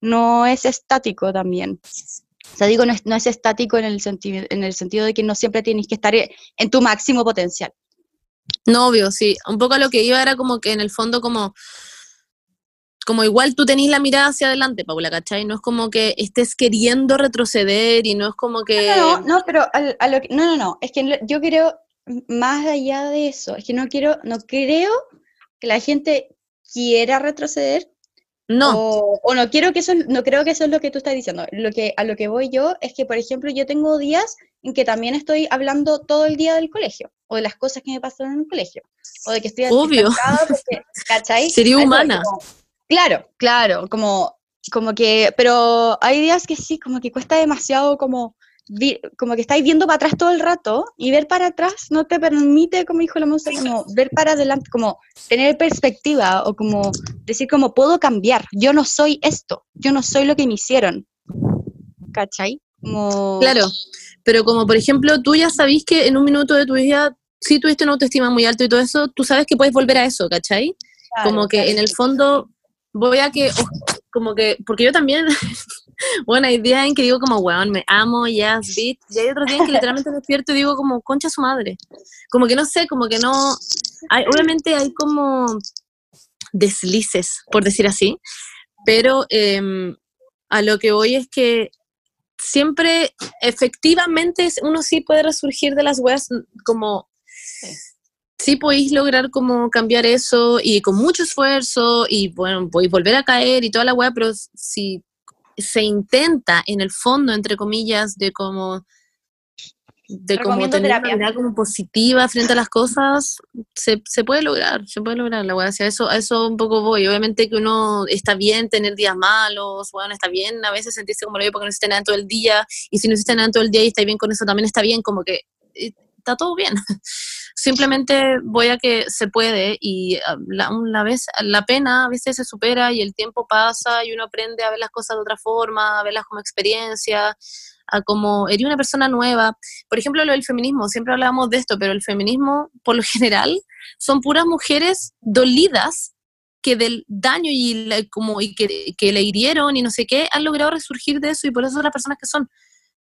no es estático también. O sea, digo, no es, no es estático en el, sentido, en el sentido de que no siempre tienes que estar en tu máximo potencial. No, obvio, sí. Un poco lo que iba era como que en el fondo como como igual tú tenés la mirada hacia adelante, Paula, ¿cachai? No es como que estés queriendo retroceder y no es como que... No, no, no pero a, lo que, no, no, no, es que yo creo, más allá de eso, es que no quiero, no creo que la gente quiera retroceder. No. O, no quiero que eso, no creo que eso es lo que tú estás diciendo. Lo que, a lo que voy yo es que, por ejemplo, yo tengo días en que también estoy hablando todo el día del colegio, o de las cosas que me pasaron en el colegio, o de que estoy Obvio. Porque, <laughs> ¿cachai? Sería humana. Claro, claro, como, como que, pero hay días que sí, como que cuesta demasiado como, como que estáis viendo para atrás todo el rato y ver para atrás no te permite, como dijo la música, como ver para adelante, como tener perspectiva o como decir como puedo cambiar, yo no soy esto, yo no soy lo que me hicieron. ¿Cachai? Como... Claro, pero como por ejemplo tú ya sabís que en un minuto de tu vida, si tuviste una autoestima muy alta y todo eso, tú sabes que puedes volver a eso, ¿cachai? como que en el fondo voy a que, como que, porque yo también, <laughs> bueno, hay días en que digo como, weón, me amo, yes, beat, y hay otros días en que literalmente despierto y digo como, concha su madre. Como que no sé, como que no, hay, obviamente hay como deslices, por decir así, pero em, a lo que voy es que siempre, efectivamente, uno sí puede resurgir de las weas como podéis lograr como cambiar eso y con mucho esfuerzo y bueno, podéis volver a caer y toda la weá, pero si se intenta en el fondo, entre comillas, de como de como tener una mirada como positiva frente a las cosas, se, se puede lograr, se puede lograr la weá. O eso, a eso un poco voy. Obviamente que uno está bien tener días malos, bueno, está bien a veces sentirse como lo yo porque no hiciste nada todo el día, y si no hiciste nada todo el día y está bien con eso, también está bien, como que eh, está todo bien. <laughs> Simplemente voy a que se puede y ah, la, una vez, la pena a veces se supera y el tiempo pasa y uno aprende a ver las cosas de otra forma, a verlas como experiencia, a como eres una persona nueva. Por ejemplo, lo del feminismo, siempre hablamos de esto, pero el feminismo, por lo <laughs> general, son puras mujeres dolidas que del daño y, como, y que, que, le hirieron y no sé qué, han logrado resurgir de eso y por eso son las personas que son.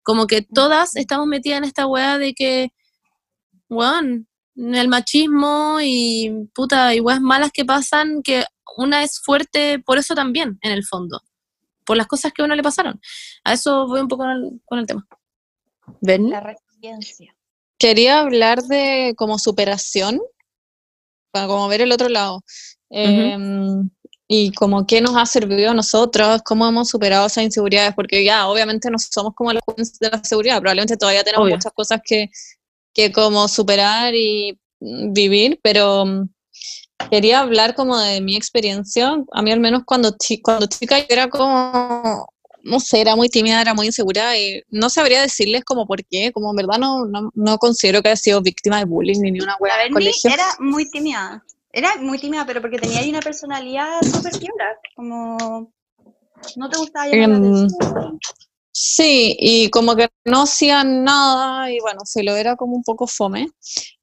Como que todas estamos metidas en esta weá de que bueno, el machismo y puta, y malas que pasan, que una es fuerte por eso también, en el fondo, por las cosas que a uno le pasaron. A eso voy un poco con el, tema. ¿Ven? La resiliencia. Quería hablar de como superación, para como ver el otro lado. Em, y como qué nos ha servido a nosotros, cómo hemos superado esas inseguridades, porque ya obviamente no somos como la de la seguridad, probablemente todavía tenemos muchas cosas que, que como superar y vivir, pero mm, quería hablar como de mi experiencia. A mí al menos cuando, cuando chica era como, no sé, era muy tímida, era muy insegura y no sabría decirles como por qué, como en verdad no, no, considero que haya sido víctima de bullying ni una de colegio. era muy tímida, era muy tímida, pero porque tenía ahí una personalidad súper tímida, como no te gustaba llamar la atención. Sí, y como que no hacían nada y bueno, se lo era como un poco fome,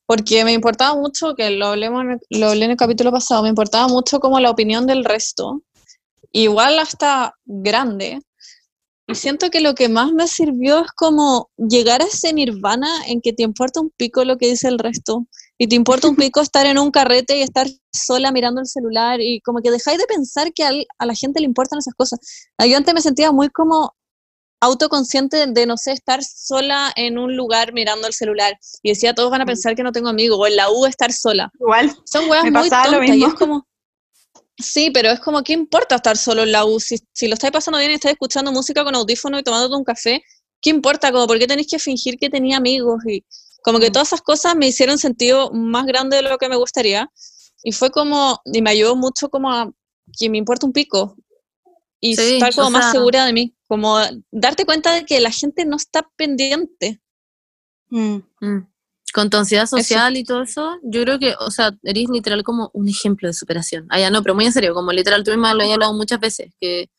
porque me importaba mucho, que lo, hablemos, lo hablé en el capítulo pasado, me importaba mucho como la opinión del resto, igual hasta grande, y siento que lo que más me sirvió es como llegar a ese nirvana en que te importa un pico lo que dice el resto. Y te importa un pico estar en un carrete y estar sola mirando el celular y como que dejáis de pensar que a la gente le importan esas cosas. Yo antes me sentía muy como autoconsciente de, no sé, estar sola en un lugar mirando el celular. Y decía, todos van a mm. pensar que no tengo amigos, o en la U estar sola. Igual. Son weas muy tontas y es como... Sí, pero es como, ¿qué importa estar solo en la U? Si, si lo estáis pasando bien y estáis escuchando música con audífono y tomándote un café, ¿qué importa? Como, ¿por qué tenéis que fingir que tenía amigos? Y Como que Mm. todas esas cosas me hicieron sentido más grande de lo que me gustaría. Y fue como, y me ayudó mucho como a que me importa un pico. Y Sí, estar como más sea- segura de mí. Como darte cuenta de que la gente no está pendiente. Mm. Mm. Con tu ansiedad social y todo eso, yo creo que, o sea, eres literal como un ejemplo de superación. Ah, ya no, pero muy en serio, como literal, tú misma lo he hablado muchas veces, que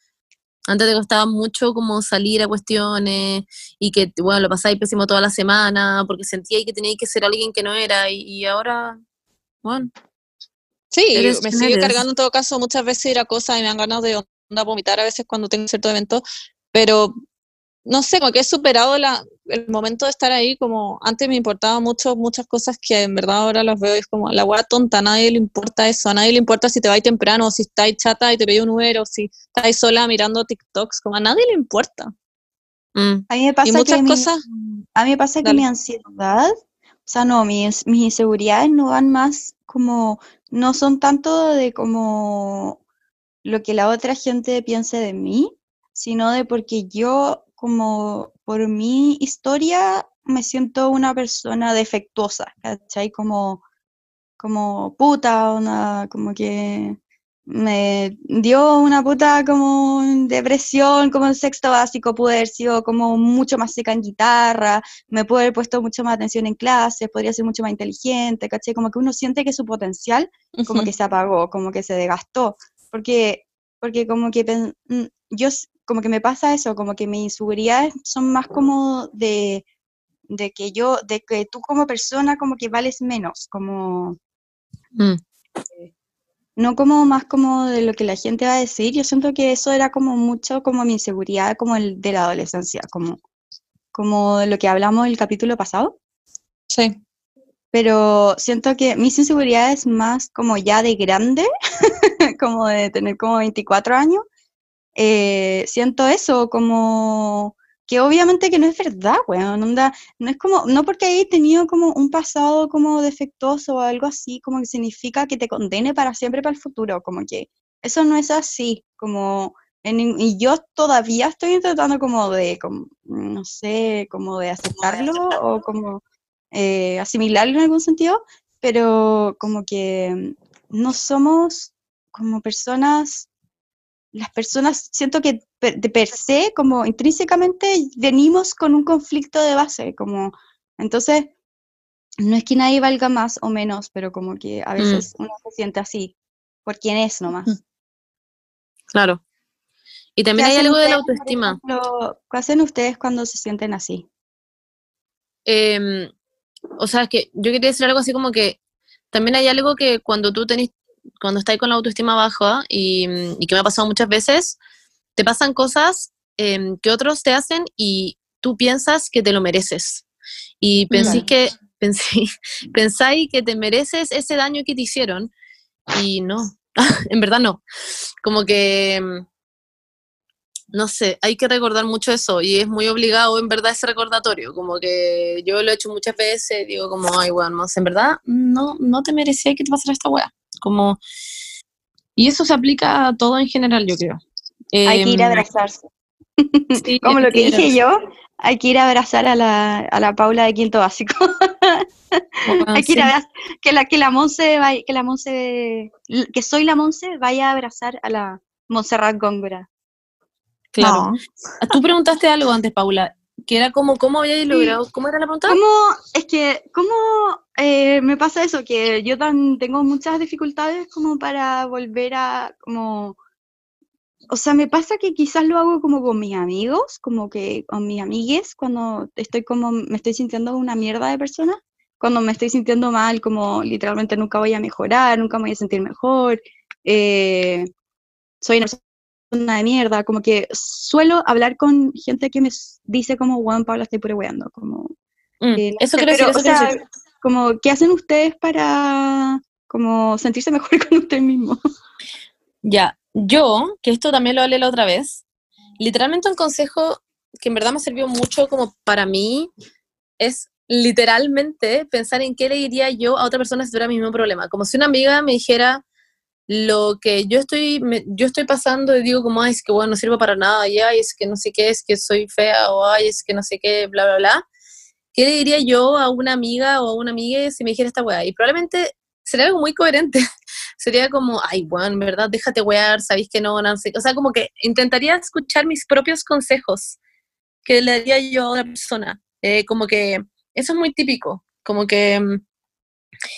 antes te costaba mucho como salir a cuestiones y que, bueno, lo pasáis pésimo toda la semana porque sentíais que teníais que ser alguien que no era y, y ahora, bueno, Sí, me sigue cargando en todo caso muchas veces ir a cosas y me dan ganas de onda vomitar a veces cuando tengo cierto evento, pero no sé, como que he superado la, el momento de estar ahí, como antes me importaba mucho muchas cosas que en verdad ahora las veo y es como la hueá tonta, a nadie le importa eso, a nadie le importa si te vais temprano, o si estáis chata y te pedí un Uber, o si estáis sola mirando TikToks, como a nadie le importa. mm, A mí me pasa muchas que mi- cosas- a mí me pasa que Dale. mi ansiedad, o sea, no, mis, mis inseguridades no van más como, no son tanto de como lo que la otra gente piense de mí, sino de porque yo como por mi historia me siento una persona defectuosa, ¿cachai? Como, como puta, una, como que me dio una puta como depresión, como en sexto básico, pude haber sido como mucho más seca en guitarra, me pude haber puesto mucho más atención en clases, podría ser mucho más inteligente, ¿cachai? Como que uno siente que su potencial como que se apagó, como que se desgastó, porque, porque como que mm, yo, como que me pasa eso, como que mis inseguridades son más como de, de que yo, de que tú como persona como que vales menos, como mm, no como más como de lo que la gente va a decir, yo siento que eso era como mucho como mi inseguridad como el de la adolescencia, como, como de lo que hablamos el capítulo pasado, Sí. pero siento que mis inseguridades más como ya de grande, <laughs> como de tener como 24 años, eh, siento eso como que obviamente que no es verdad, weón, onda, no es como, no porque hayas tenido como un pasado como defectuoso o algo así, como que significa que te condene para siempre para el futuro, como que eso no es así, como, en y yo todavía estoy intentando como de, como, no sé, como de aceptarlo o como eh, asimilarlo en algún sentido, pero como que no somos como personas las personas, siento que de per se, como intrínsecamente, venimos con un conflicto de base, como, entonces, no es que nadie valga más o menos, pero como que a veces uno se siente así, por quién es nomás. Mm. claro. Y ¿Qué también hay algo de la autoestima. ejemplo, ¿Qué hacen ustedes cuando se sienten así? Em, o sea, es que yo quería decir algo así como que también hay algo que cuando tú tenés, cuando estás con la autoestima baja y, mm, y que me ha pasado muchas veces, te pasan cosas em, que otros te hacen y tú piensas que te lo mereces. Y pensís Claro. que, <laughs> pensé, pensáis que te mereces ese daño que te hicieron y no, <laughs> en verdad no. Como que, em, no sé, hay que recordar mucho eso y es muy obligado en verdad ese recordatorio, como que yo lo he hecho muchas veces, digo como, ay, bueno, en verdad no, no te merecía que te pasara esta weá, como, y eso se aplica a todo en general, yo creo. Hay que ir a Em, abrazarse. <laughs> sí, <laughs> Como lo que dije abrazar. yo, hay que ir a abrazar a la, a la Paula de quinto básico. <laughs> Bueno, Hay que ir a abraz- que la que la Monse vaya- que la Monse que soy la Monse vaya a abrazar a la Montserrat Góngora. Claro. No. Ah, Tú preguntaste algo antes, Paula, que era como, ¿cómo habíais logrado? ¿Cómo era la pregunta? ¿Cómo es que cómo eh, me pasa eso que yo tan tengo muchas dificultades como para volver a como o sea, me pasa que quizás lo hago como con mis amigos, como que con mis amigues, cuando estoy como, me estoy sintiendo una mierda de persona, cuando me estoy sintiendo mal, como literalmente nunca voy a mejorar, nunca me voy a sentir mejor, eh, soy una persona de mierda, como que suelo hablar con gente que me dice como, Juan Pablo, estoy weando, como, Mm, eh, no eso sé, decir, pero, eso o sea. Como, ¿qué hacen ustedes para como sentirse mejor <laughs> con usted mismo? Ya, yo, que esto también lo hablé la otra vez, literalmente un consejo que en verdad me sirvió mucho como para mí es literalmente pensar en qué le diría yo a otra persona si tuviera el mismo problema. Como si una amiga me dijera lo que yo estoy, me- yo estoy pasando y digo como, ay, es que bueno, no sirvo para nada, y ay, es que no sé qué, es que soy fea, o ay, es que no sé qué, bla, bla, bla. ¿Qué le diría yo a una amiga o a una amiga si me dijera esta weá? Y probablemente sería algo muy coherente. <laughs> sería como, ay, bueno, en verdad, déjate wear, sabéis que no, sé. O sea, como que intentaría escuchar mis propios consejos que le daría yo a una persona. Eh, como que eso es muy típico. Como que mm,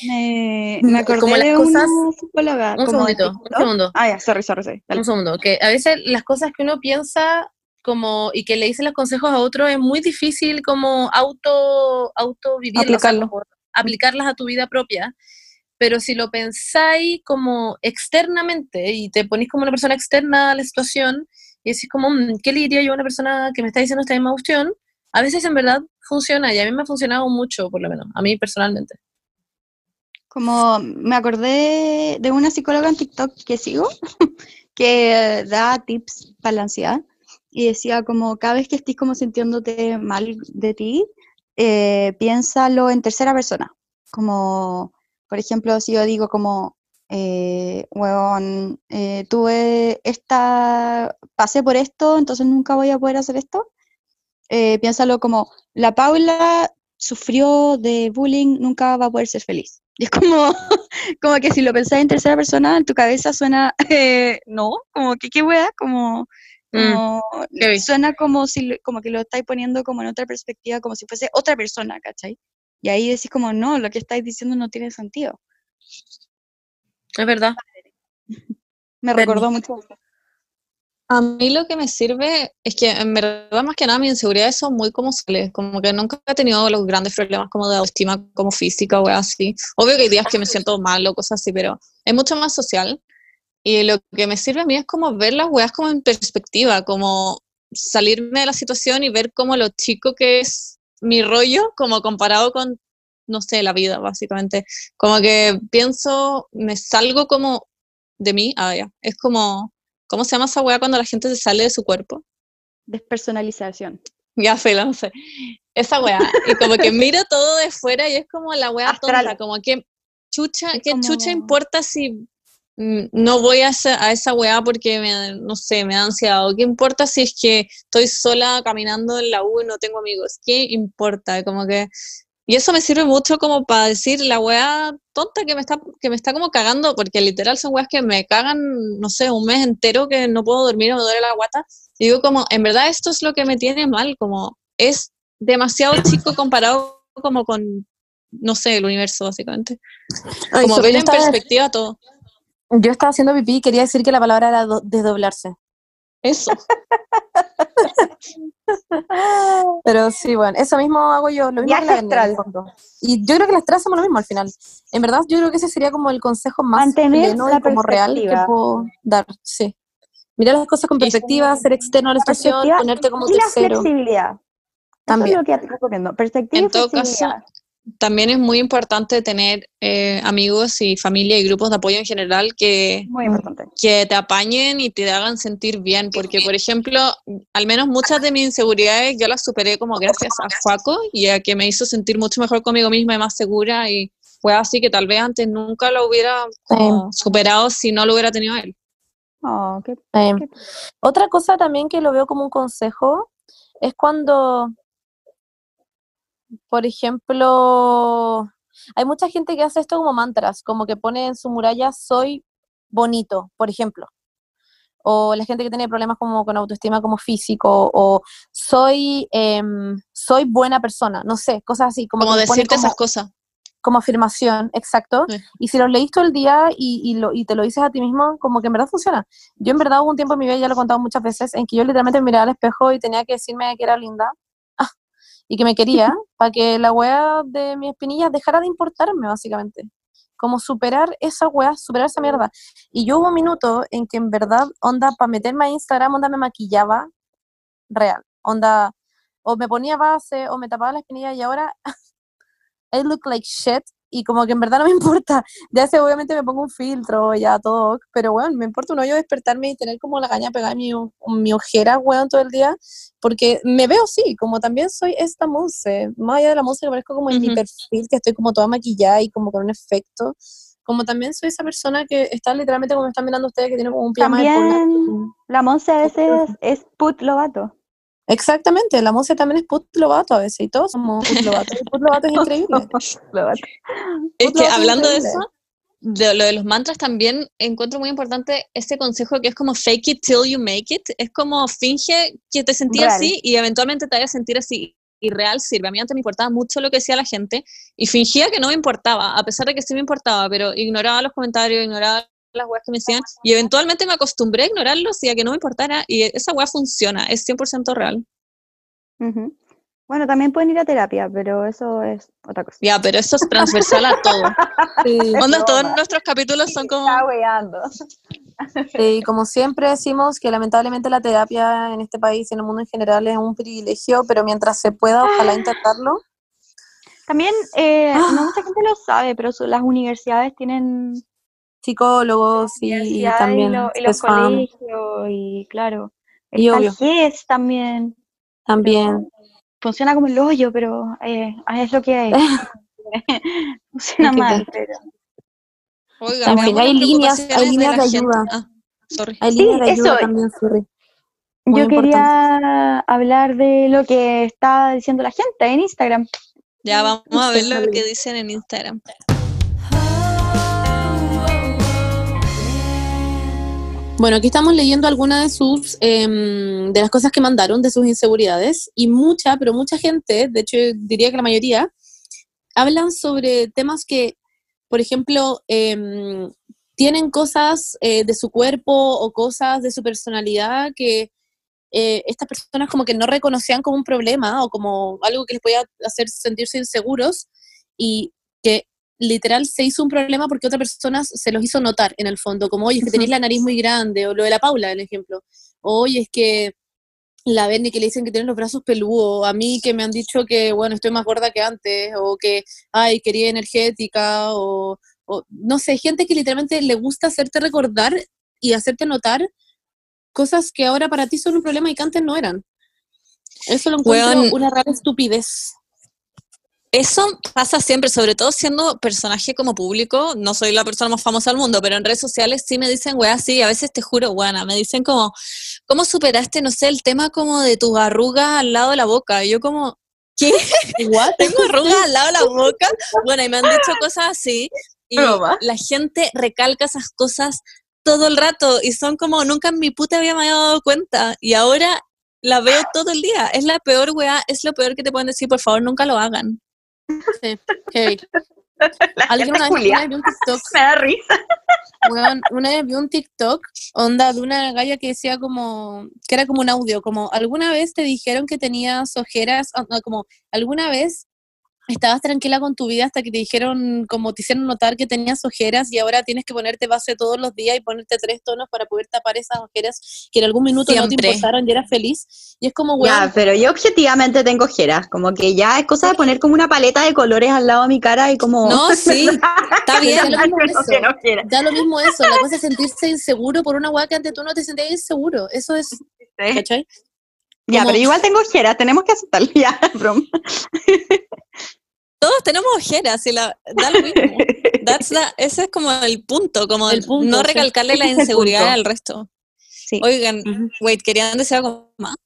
Me, me acordé como las de cosas- una psicóloga. un como segundito, un segundo. Ah, ya, sorry, sorry, sorry. Dale. Un segundo, que a veces las cosas que uno piensa como y que le dicen los consejos a otro es muy difícil como auto auto vivirlo, Aplicarlo. aplicarlas a tu vida propia. Pero si lo pensáis como externamente y te ponís como una persona externa a la situación y decís como, "Mm, ¿qué le diría yo a una persona que me está diciendo esta misma cuestión? A veces en verdad funciona y a mí me ha funcionado mucho, por lo menos, a mí personalmente. Como me acordé de una psicóloga en TikTok que sigo, <laughs> que da tips para la ansiedad y decía como cada vez que estés como sintiéndote mal de ti, eh, piénsalo en tercera persona. Como, por ejemplo, si yo digo como, eh, weón, eh, tuve esta, pasé por esto, entonces nunca voy a poder hacer esto. Eh, piénsalo como, la Paula sufrió de bullying, nunca va a poder ser feliz. Y es como, <laughs> como que si lo pensás en tercera persona, en tu cabeza suena, <laughs> eh, no, como que qué wea, como, como heavy. suena como si lo- como que lo estáis poniendo como en otra perspectiva, como si fuese otra persona, ¿cachai? Y ahí decís como, no, lo que estáis diciendo no tiene sentido. Es verdad. <laughs> Me recordó mucho. A mí lo que me sirve es que en verdad más que nada mis inseguridades son muy como sales, como que nunca he tenido los grandes problemas como de autoestima como física o así. Obvio que hay días que me siento mal o cosas así, pero es mucho más social. Y lo que me sirve a mí es como ver las weas como en perspectiva, como salirme de la situación y ver como lo chico que es mi rollo, como comparado con, no sé, la vida, básicamente. Como que pienso, me salgo como de mí, ah, ya, es como, ¿cómo se llama esa wea cuando la gente se sale de su cuerpo? Despersonalización. Ya sé, no sé. Esa wea. Y como que miro todo de fuera y es como la wea Astral. tonta, como que chucha, ¿qué chucha como- importa si no voy a esa, a esa wea porque me, no sé, me da ansiedad? ¿O qué importa si es que estoy sola caminando en la U y no tengo amigos? ¿Qué importa? Como que... Y eso me sirve mucho como para decir la wea tonta que me está, que me está como cagando, porque literal son weas que me cagan, no sé, un mes entero que no puedo dormir o me duele la guata. Y digo como, en verdad esto es lo que me tiene mal, como es demasiado chico comparado como con, no sé, el universo básicamente. Ay, Como ver en perspectiva todo. Yo estaba haciendo pipí y quería decir que la palabra era do- desdoblarse. Eso. <laughs> Pero sí, bueno, eso mismo hago yo, lo mismo Viaje que la Berni, en el astral. fondo. Y yo creo que las tres hacemos lo mismo al final. En verdad, yo creo que ese sería como el consejo más Mantener pleno la y como real que puedo dar, sí. Mirar las cosas con perspectiva, ser externo a la situación, ponerte como y la tercero. flexibilidad. Eso También. es lo que recomiendo. Perspectiva En y todo caso, flexibilidad. También es muy importante tener eh, amigos y familia y grupos de apoyo en general que, que te apañen y te hagan sentir bien, porque por ejemplo, al menos muchas de mis inseguridades yo las superé como gracias a Juaco y a que me hizo sentir mucho mejor conmigo misma y más segura y fue así que tal vez antes nunca lo hubiera como superado si no lo hubiera tenido él. Oh, qué- qué- otra cosa también que lo veo como un consejo es cuando, por ejemplo, hay mucha gente que hace esto como mantras, como que pone en su muralla soy bonito, por ejemplo. O la gente que tiene problemas como con autoestima como físico, o soy, em, soy buena persona, no sé, cosas así, como, Como decirte como, esas cosas. como afirmación, exacto. Sí. Y si los leís todo el día y, y, lo, y te lo dices a ti mismo, como que en verdad funciona. Yo en verdad hubo un tiempo en mi vida, ya lo he contado muchas veces, en que yo literalmente me miraba al espejo y tenía que decirme que era linda y que me quería para que la wea de mis espinillas dejara de importarme, básicamente. Como superar esa wea, superar esa mierda. Y yo hubo un minuto en que en verdad, onda, para meterme a Instagram, onda, me maquillaba real. Onda, o me ponía base o me tapaba la espinilla y ahora <laughs> I look like shit y como que en verdad no me <laughs> importa. Ya sé, obviamente me pongo un filtro, ya todo, pero bueno, me importa un hoyo despertarme y tener como la caña pegada en mi, mi ojera, weón, todo el día, porque me veo sí, como también soy esta Monse, más allá de la Monse que parezco como en mi Ujú. perfil, que estoy como toda maquillada y como con un efecto, como también soy esa persona que está literalmente como me están mirando ustedes, que tiene como un pijama de polar. También la Monse a veces es put lobato. Exactamente, la música también es Put Lovato a veces y todos somos Put Lovato. y Put Lovato es increíble. Es que hablando de eso, de lo de los mantras también encuentro muy importante este consejo que es como fake it till you make it. Es como finge que te sentías así y eventualmente te vayas a sentir así. Y real sirve. A mí antes me importaba mucho lo que decía la gente y fingía que no me importaba, a pesar de que sí me importaba, pero ignoraba los comentarios, ignoraba las weas que me decían y eventualmente me acostumbré a ignorarlos y a que no me importara y esa wea funciona, es 100% real. Ujú. Bueno, también pueden ir a terapia, pero eso es otra cosa. Ya, pero eso es transversal a todo. <laughs> Sí, Onda, todos nuestros capítulos son como... Está weando. sí, como siempre decimos que lamentablemente la terapia en este país y en el mundo en general es un privilegio, pero mientras se pueda, ojalá intentarlo. También, eh, Ah. no mucha gente lo sabe, pero su- las universidades tienen Psicólogos y, también y, lo- y los CESFAM, colegios y claro, Y el GES también. también. Funciona como el hoyo, pero eh, es lo que hay. <laughs> <laughs> Funciona Es que mal, pero... Oiga, En fin, hay líneas- hay de líneas la de gente. ayuda. Ah, sorry. Hay Sí, líneas de ayuda eso. también, sorry. Muy Yo importante. quería hablar de lo que está diciendo la gente en Instagram. Ya vamos a ver lo que dicen en Instagram. Bueno, aquí estamos leyendo algunas de sus, em, de las cosas que mandaron, de sus inseguridades, y mucha, pero mucha gente, de hecho diría que la mayoría, hablan sobre temas que, por ejemplo, em, tienen cosas eh, de su cuerpo o cosas de su personalidad que eh, estas personas como que no reconocían como un problema o como algo que les podía hacer sentirse inseguros y que literal se hizo un problema porque otra persona se los hizo notar en el fondo, como, oye, es que tenéis la nariz muy grande, o lo de la Paula, el ejemplo, oye, es que la Bernie que le dicen que tiene los brazos peludos, a mí que me han dicho que, bueno, estoy más gorda que antes, o que, ay, quería energética, o, o no sé, gente que literalmente le gusta hacerte recordar y hacerte notar cosas que ahora para ti son un problema y que antes no eran. Eso lo encuentro una rara estupidez. Eso pasa siempre, sobre todo siendo personaje como público. No soy la persona más famosa del mundo, pero en redes sociales sí me dicen, weá, sí, a veces te juro, weana, me dicen como, ¿cómo superaste, no sé, el tema como de tus arrugas al lado de la boca? Y yo como, ¿qué? What? <laughs> ¿Tengo arrugas al lado de la boca? Bueno, y me han dicho cosas así. Y la gente recalca esas cosas todo el rato y son como, nunca en mi puta vida me había dado cuenta. Y ahora la veo todo el día. Es la peor weá, es lo peor que te pueden decir, por favor, nunca lo hagan. Sí, heavy. Alguien una vez, una vez vio un TikTok, <laughs> Me da risa. una vez vi un TikTok, onda, de una galla que decía como, que era como un audio, como, ¿alguna vez te dijeron que tenías ojeras? No, como, ¿alguna vez estabas tranquila con tu vida hasta que te dijeron, como te hicieron notar que tenías ojeras y ahora tienes que ponerte base todos los días y ponerte tres tonos para poder tapar esas ojeras que en algún minuto no te Siempre. importaron y eras feliz? Y es como, Ya, weón, pero yo objetivamente tengo ojeras, como que ya es cosa de poner como una paleta de colores al lado de mi cara y como... No, sí, <laughs> está bien. lo mismo eso. da lo mismo eso, la cosa es sentirse inseguro por una weá que antes tú no te sentías inseguro, eso es. ¿cachai? Ya, Como- pero igual tengo ojeras, tenemos que aceptarlo <laughs> ya, broma. Todos tenemos ojeras y la, da lo mismo. <laughs> That's the- ese es como el punto, como El punto, no sí. recalcarle la es el inseguridad al resto. Sí. Oigan, Ujú. wait, ¿querían decir algo más?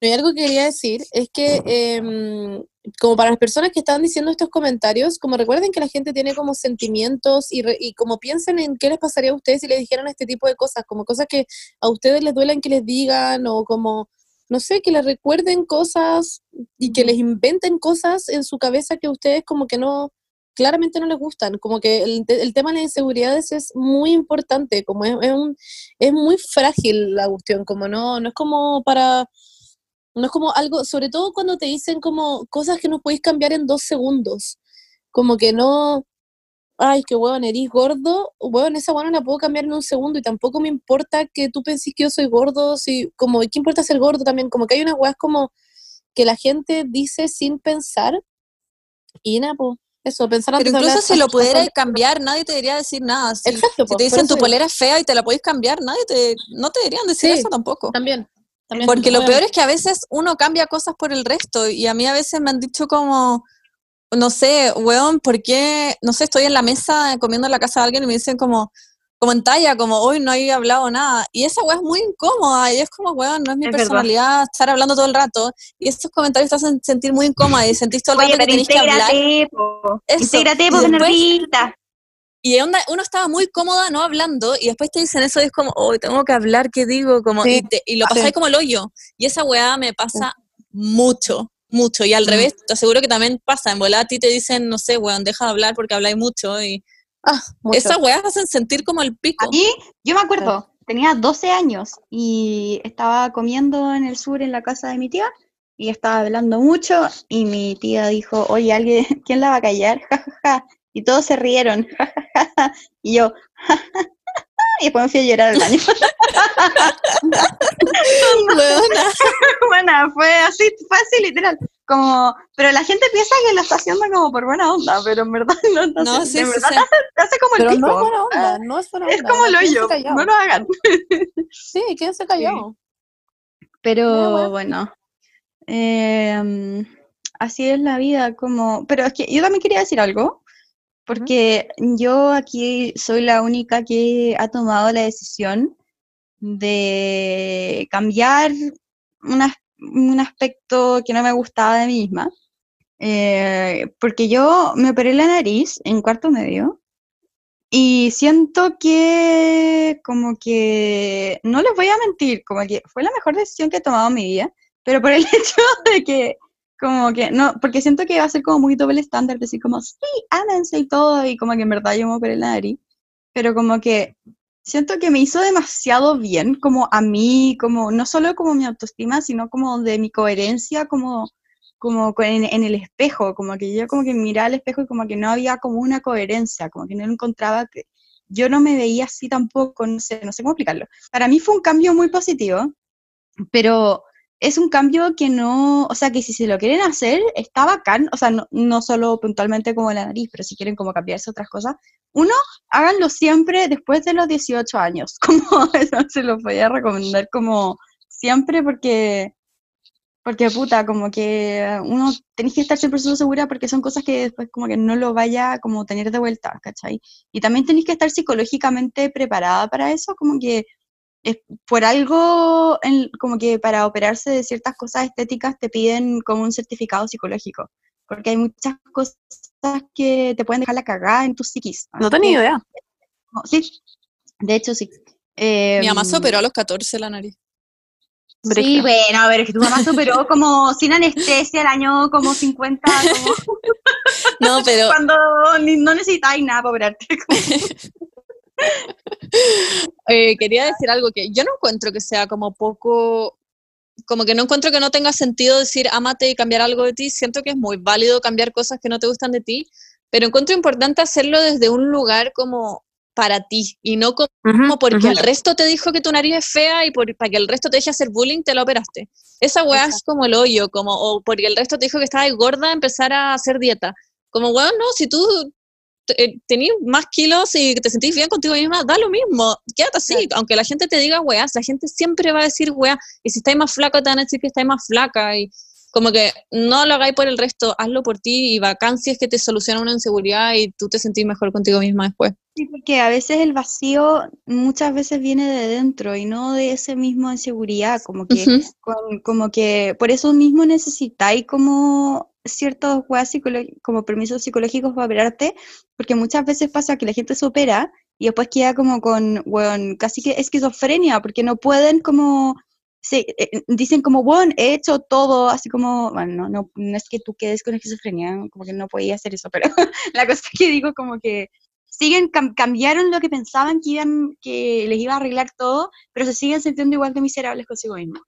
Y algo que quería decir es que, em, como para las personas que están diciendo estos comentarios, como recuerden que la gente tiene como sentimientos y, re- y como piensen en qué les pasaría a ustedes si les dijeran este tipo de cosas, como cosas que a ustedes les duelen que les digan o como, no sé, que les recuerden cosas y que les inventen cosas en su cabeza que ustedes como que no, claramente no les gustan, como que el, el tema de las inseguridades es muy importante, como es, es, un, es muy frágil la cuestión, como no, no es como para no es como algo, sobre todo cuando te dicen como cosas que no podéis cambiar en dos segundos. Como que no, ay, qué huevón, eres gordo, huevón, esa hueá no la puedo cambiar en un segundo y tampoco me importa que tú penses que yo soy gordo, si, como, ¿qué importa ser gordo también? Como que hay unas weas como que la gente dice sin pensar y nada, pues, eso, pensar Pero incluso hablar, si lo pudieras cambiar, nadie te debería decir nada. Si, Exacto, si te dicen tu polera es fea y te la podéis cambiar, nadie te, no te deberían decir Sí. eso tampoco. También. también Porque lo peor es que a veces uno cambia cosas por el resto y a mí a veces me han dicho como, no sé, weón, ¿por qué? No sé, estoy en la mesa comiendo en la casa de alguien y me dicen como, como en talla, como hoy no había hablado nada. Y esa weá es muy incómoda y es como, weón, no es mi Es verdad. personalidad estar hablando todo el rato. Y estos comentarios te hacen sentir muy incómoda y sentís todo el Oye, rato que tenés que hablar. po. Intégrate, po. Y onda, uno estaba muy cómoda no hablando y después te dicen eso y es como, hoy tengo que hablar, ¿qué digo? Como, Sí, y, te- y lo sí. pasáis como el hoyo. Y esa weá me pasa mucho, mucho. Y al revés, te aseguro que también pasa. En volada a ti te dicen, no sé, weón, deja de hablar porque habláis mucho. Y Ah, mucho. esas weas hacen sentir como el pico. A mí, yo me acuerdo, tenía 12 años y estaba comiendo en el sur en la casa de mi tía y estaba hablando mucho y mi tía dijo, oye, ¿alguien, <laughs> ¿quién la va a callar? <laughs> Ja, ja, ja. Y todos se rieron. <laughs> ja, ja, ja. Y yo, ja, ja. Y después me fui a llorar al baño. <laughs> Weona. bueno, <laughs> fue así, fue así literal. Como, pero la gente piensa que lo está haciendo como por buena onda, pero en verdad no, no, No, sí, sí, verdad sí. te, hace, te hace como el Pero pico. no es buena onda, no es buena onda. Es como lo yo, no lo hagan. <laughs> Sí, quédense callados. Pero bueno. bueno, em, así es la vida, como, pero es que yo también quería decir algo, porque yo aquí soy la única que ha tomado la decisión de cambiar un, as- un aspecto que no me gustaba de mí misma, eh, porque yo me operé la nariz en cuarto medio. Y siento que, como que, no les voy a mentir, como que fue la mejor decisión que he tomado en mi vida, pero por el <laughs> hecho de que, como que, no, porque siento que va a ser como muy doble estándar, decir como, sí, ámense y todo, y como que en verdad yo me operé la nariz, pero como que siento que me hizo demasiado bien, como a mí, como, no solo como mi autoestima, sino como de mi coherencia, como como en, en el espejo, como que yo como que miraba al espejo y como que no había como una coherencia, como que no encontraba que yo no me veía así tampoco, no sé, no sé cómo explicarlo. Para mí fue un cambio muy positivo, pero es un cambio que no, o sea, que si se lo quieren hacer, está bacán, o sea, no, no solo puntualmente como la nariz, pero si quieren como cambiarse otras cosas, uno, háganlo siempre después de los 18 años, <laughs> como eso se lo voy a recomendar como siempre porque porque puta, como que uno tenéis que estar siempre segura porque son cosas que después como que no lo vaya como tener de vuelta, ¿cachai? Y también tenéis que estar psicológicamente preparada para eso, como que es por algo, en- como que para operarse de ciertas cosas estéticas te piden como un certificado psicológico, porque hay muchas cosas que te pueden dejar la cagada en tu psiquis. No así tenía que- idea. Sí, de hecho sí. Mi mamá se Em, operó a los 14 la nariz. Sí, bueno, a ver, es que tu mamá se operó como sin anestesia el año como 50, como <laughs> No, pero cuando ni- no necesitáis nada para operarte. como- <laughs> eh, quería decir algo que yo no encuentro que sea como poco, como que no encuentro que no tenga sentido decir amate y cambiar algo de ti. Siento que es muy válido cambiar cosas que no te gustan de ti, pero encuentro importante hacerlo desde un lugar como para ti y no como Ujú, porque ujú. el resto te dijo que tu nariz es fea y por, para que el resto te deje hacer bullying te la operaste. Esa weá es como el hoyo, como, o porque el resto te dijo que estabas gorda, empezar a hacer dieta. Como, weón, no, si tú eh, tenés más kilos y te sentís bien contigo misma, da lo mismo, quédate así, aunque la gente te diga weas, la gente siempre va a decir weá, y si estáis más flaca te van a decir que estáis más flaca, y como que no lo hagáis por el resto, hazlo por ti, y vacancias que te soluciona una inseguridad y tú te sentís mejor contigo misma después. Sí, porque a veces el vacío muchas veces viene de dentro y no de ese mismo inseguridad, como que, Ujú. con- como que por eso mismo necesitáis como ciertos weas como permisos psicológicos para operarte, porque muchas veces pasa que la gente se opera y después queda como con, weón, casi que esquizofrenia, porque no pueden como, se, eh, dicen como, weón, he hecho todo, así como, bueno, no, no, no es que tú quedes con esquizofrenia, como que no podía hacer eso, <laughs> pero la cosa que digo como que siguen, cam- cambiaron lo que pensaban que iban, que les iba a arreglar todo, pero se siguen sintiendo igual de miserables consigo mismos.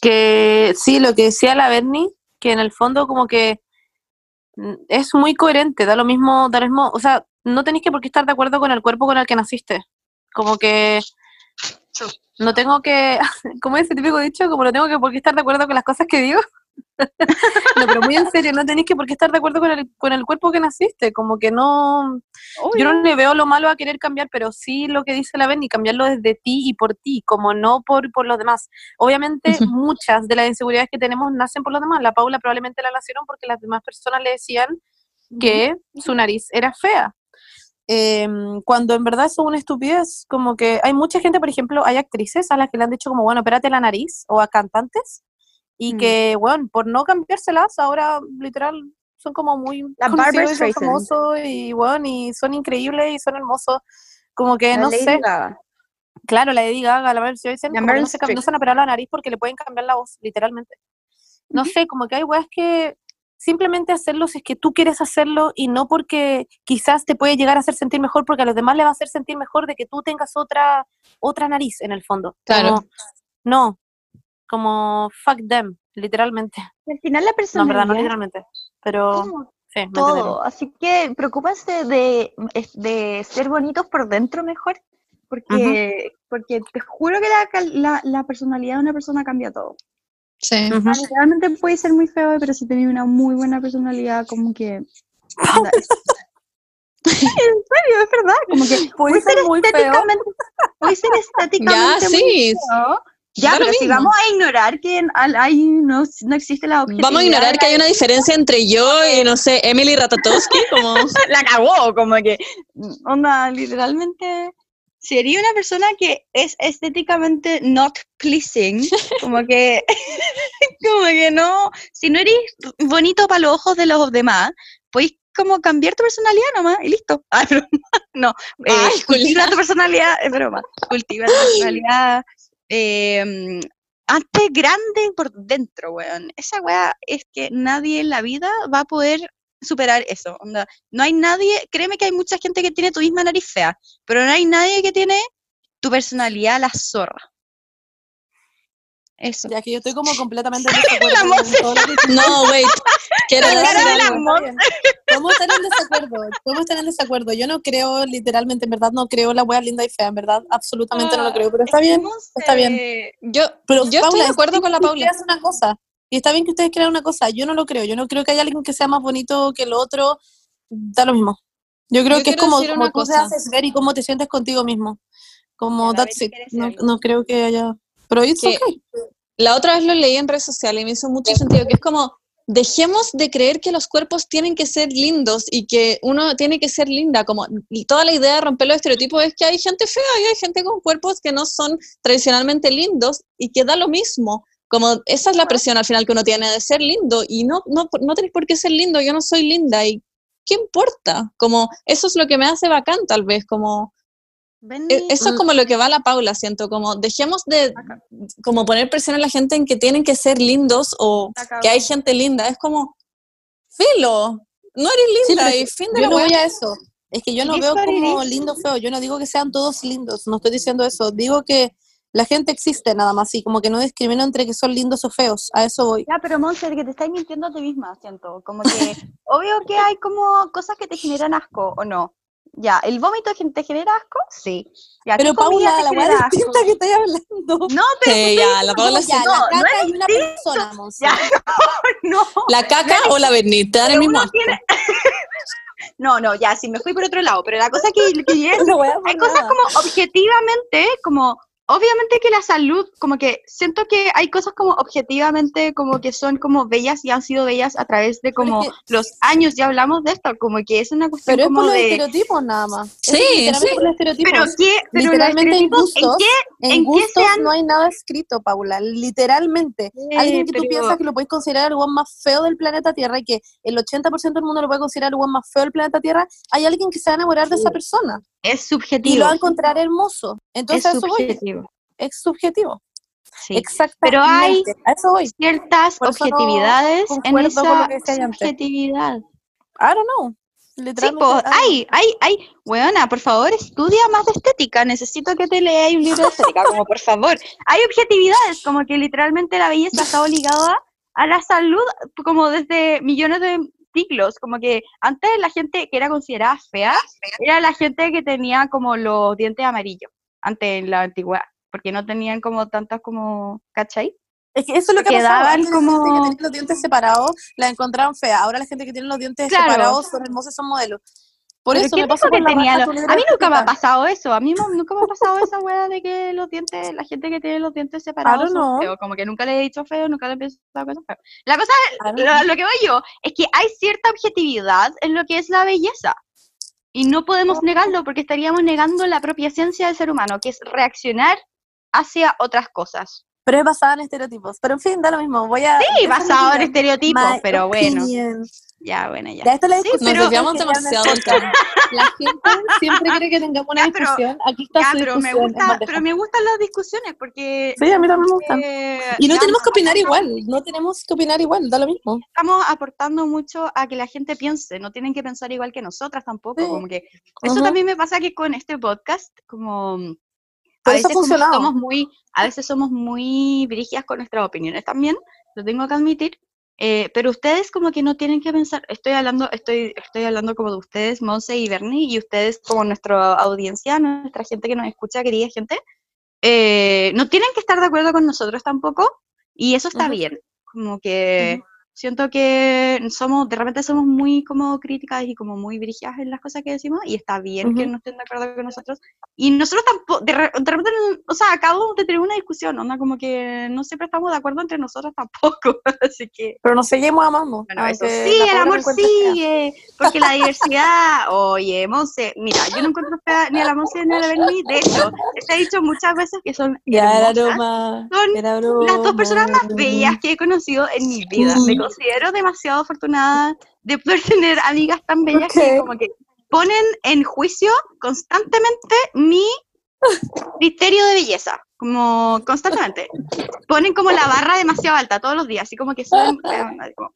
Que sí, lo que decía la Bernie, que en el fondo como que mm, es muy coherente, da lo mismo, da lo mismo, o sea, no tenéis que por qué estar de acuerdo con el cuerpo con el que naciste. Como que no tengo que, <laughs> como ese típico dicho, como no tengo que por qué estar de acuerdo con las cosas que digo. No, pero muy en serio, no tenéis que por qué estar de acuerdo con el, con el cuerpo que naciste, como que no, yo no le veo lo malo a querer cambiar, pero sí lo que dice la Benny, cambiarlo desde ti y por ti, como no por, por los demás. Obviamente, muchas de las inseguridades que tenemos nacen por los demás. La Paula probablemente la nacieron porque las demás personas le decían que su nariz era fea. Em, cuando en verdad eso es una estupidez, como que hay mucha gente, por ejemplo, hay actrices a las que le han dicho como, bueno, espérate la nariz, o a cantantes, y Mm. que, bueno, por no cambiárselas, ahora literal son como muy La conocidos y son famosos, y bueno, y son increíbles y son hermosos, como que La no Lady sé, Gaga. claro, la Lady Gaga, la que Meryl no se, no Streep. se han operado la nariz porque le pueden cambiar la voz, literalmente. No sé, como que hay weas que simplemente hacerlo si es que tú quieres hacerlo y no porque quizás te puede llegar a hacer sentir mejor porque a los demás le va a hacer sentir mejor de que tú tengas otra otra nariz en el fondo. Claro. Como, no, como fuck them, literalmente. Al final la No, personalidad verdad, no literalmente, pero sí, me entendieron. todo, así que preocúpense de, es- de ser bonitos por dentro mejor, porque, porque te juro que la, cal- la, la personalidad de una persona cambia todo. Sí. Realmente puede ser muy feo, pero si tenés una muy buena personalidad, como que... <laughs> en serio, es verdad, como que Puede ser muy feo. estéticamente, puede ser <laughs> estéticamente Ya, muy sí. feo. Ya, pero si vamos a ignorar que hay, no, no existe la objetividad. Vamos a ignorar que hay una diferencia entre yo y, no sé, Emily Ratatowski, como... <laughs> la cagó, como que, onda, literalmente, sería una persona que es estéticamente not pleasing, <laughs> como que, <laughs> como que no, si no eres bonito para los ojos de los demás, podéis como cambiar tu personalidad nomás y listo. Ah, broma. No, eh, Ay, cultiva tu personalidad, es broma, cultiva tu personalidad. Eh, hazte grande por dentro, weón. Esa weá es que nadie en la vida va a poder superar eso. Onda, no hay nadie, créeme que hay mucha gente que tiene tu misma nariz fea, pero no hay nadie que tiene tu personalidad la zorra. Eso. Ya que yo estoy como <laughs> completamente en desacuerdo con todo lo que No, wait. Quiero decir. ¿Cómo están en desacuerdo? ¿Cómo están en desacuerdo? Yo no creo, literalmente, en verdad no creo la wea linda y fea, en verdad, absolutamente no lo creo, pero está bien. está bien. Yo, Pero yo estoy Paula, de acuerdo con la Paula. hagan una cosa. Y está bien que ustedes crean una cosa. Yo no lo creo. Yo no creo que haya alguien que sea más bonito que el otro. Da lo mismo. Yo creo Yo que es como, como tú te cosa. haces ver y cómo te sientes contigo mismo. Como that's it. No, no creo que haya. Pero it's Que- okay. La otra vez lo leí en redes sociales y me hizo mucho sentido, que es como, dejemos de creer que los cuerpos tienen que ser lindos y que uno tiene que ser linda, como y toda la idea de romper los estereotipos es que hay gente fea y hay gente con cuerpos que no son tradicionalmente lindos y que da lo mismo. Como esa es la presión al final que uno tiene de ser lindo y no, no, no tenés por qué ser lindo, yo no soy linda y ¿qué importa? Como eso es lo que me hace bacán tal vez, como E- Eso es Mm. como lo que va a la Paula, siento, como dejemos de como poner presión a la gente en que tienen que ser lindos o que hay gente linda, es como, filo, no eres Sí, linda pero y fin de yo la no voy a eso. Es que yo no ¿Qué veo como lindo o feo. Yo no digo que sean todos lindos. No estoy diciendo eso. Digo que la gente existe nada más. Y como que no discrimino entre que son lindos o feos. A eso voy. Ya, pero Monster, que te estás mintiendo a ti misma, siento. Como que, <laughs> obvio que hay como cosas que te generan asco, ¿o no? Ya, ¿el vómito te genera asco? Sí. Ya, ¿qué Pero Paula, la weá distinta que estoy hablando. No, pero Sí, ya, la Paula ya, sí. la no, no caca y una persona. Ya, no, ¿La caca o la dan el pero mismo uno asco. tiene- <laughs> No, no, ya, sí, me fui por otro lado, pero la cosa que, que es, No voy a por hay cosas como objetivamente, como obviamente que la salud, como que siento que hay cosas como objetivamente como que son como bellas y han sido bellas a través de es como que- los años, ya hablamos de esto, como que es una cuestión Pero es como por los de... estereotipos nada más. Sí, es sí. por los estereotipos. Pero qué, pero los Literalmente en estereotipos, ¿en gustos, qué? En en qué gustos han- no hay nada escrito, Paula. Literalmente. Alguien que tú piensas que lo puedes considerar el one más feo del planeta Tierra y que el 80% del mundo lo puede considerar el one más feo del planeta Tierra, hay alguien que se va a enamorar de esa persona Es y subjetivo. lo va a encontrar hermoso. Entonces, es a eso voy. subjetivo. Es subjetivo. Sí. Exactamente. Pero hay- A eso voy. Ciertas no objetividades en esa subjetividad. I don't know. Sí, po, hay, hay, hay, weona, por favor, estudia más de estética, necesito que te leas un libro de estética, como por favor. Hay objetividades, como que literalmente la belleza está ligada a la salud, como desde millones de siglos, como que antes la gente que era considerada fea, era la gente que tenía como los dientes amarillos, antes en la antigüedad, porque no tenían como tantas como, ¿cachai? Es que eso es lo que Quedaban pasaba. Antes la gente como- que tenía los dientes separados la encontraban fea. Ahora la gente que tiene los dientes Claro. separados son hermosas, son modelos. Por ¿Pero eso me que por tenía lo- A mí nunca me ha pasado eso. A mí nunca me ha pasado esa weá de que los dientes, la gente que tiene los dientes separados son feos. Como que nunca le he dicho feo, nunca le he pensado cosas feas. La cosa, lo, lo que voy yo, es que hay cierta objetividad en lo que es la belleza. Y no podemos negarlo porque estaríamos negando la propia esencia del ser humano, que es reaccionar hacia otras cosas. Pero es basada en estereotipos. Pero en fin, da lo mismo. Voy a. Sí, basado en estereotipos, My pero bueno. opinion. Ya, bueno, ya. Ya, esto es la Sí, discusión. Nos pero- desviamos demasiado del tema. La gente siempre quiere que tengamos una Ya, pero- discusión. Aquí está Ya, su pero me, discusión. en gusta, pero me gustan las discusiones porque... Sí, a mí también me gustan. eh, Y no ya tenemos que opinar estamos- igual. No tenemos que opinar igual. Da lo mismo. estamos aportando mucho a que la gente piense, no tienen que pensar igual que nosotras tampoco, Sí. como que eso también me pasa que con este podcast, como Por a eso veces funcionado. somos muy, a veces somos muy brígidas con nuestras opiniones también, lo tengo que admitir, eh, pero ustedes como que no tienen que pensar, estoy hablando, estoy, estoy hablando como de ustedes, Monse y Bernie, y ustedes como nuestra audiencia, nuestra gente que nos escucha, querida gente, eh, no tienen que estar de acuerdo con nosotros tampoco, y eso está Ujú. bien, como que siento que somos, de repente somos muy como críticas y como muy brígidas en las cosas que decimos, y está bien que Ujú. no estén de acuerdo con nosotros, y nosotros tampoco, de, de repente, o sea, acabamos de tener una discusión, onda, como que no siempre estamos de acuerdo entre nosotros <laughs> tampoco, así que, Pero nos seguimos amando. bueno, eso sí, el amor sigue, porque la diversidad, oye, Monse, mira, yo no encuentro fea ni a la Monse ni a la Berni, de hecho, se ha dicho muchas veces que son Ya hermosas, broma. son broma. las dos personas más bellas que he conocido en mi vida. Mm. Considero demasiado afortunada de poder <laughs> tener amigas tan bellas que como que ponen en juicio constantemente mi criterio de belleza. Como constantemente. Ponen como la barra demasiado alta todos los días, así como que suben. <laughs> como-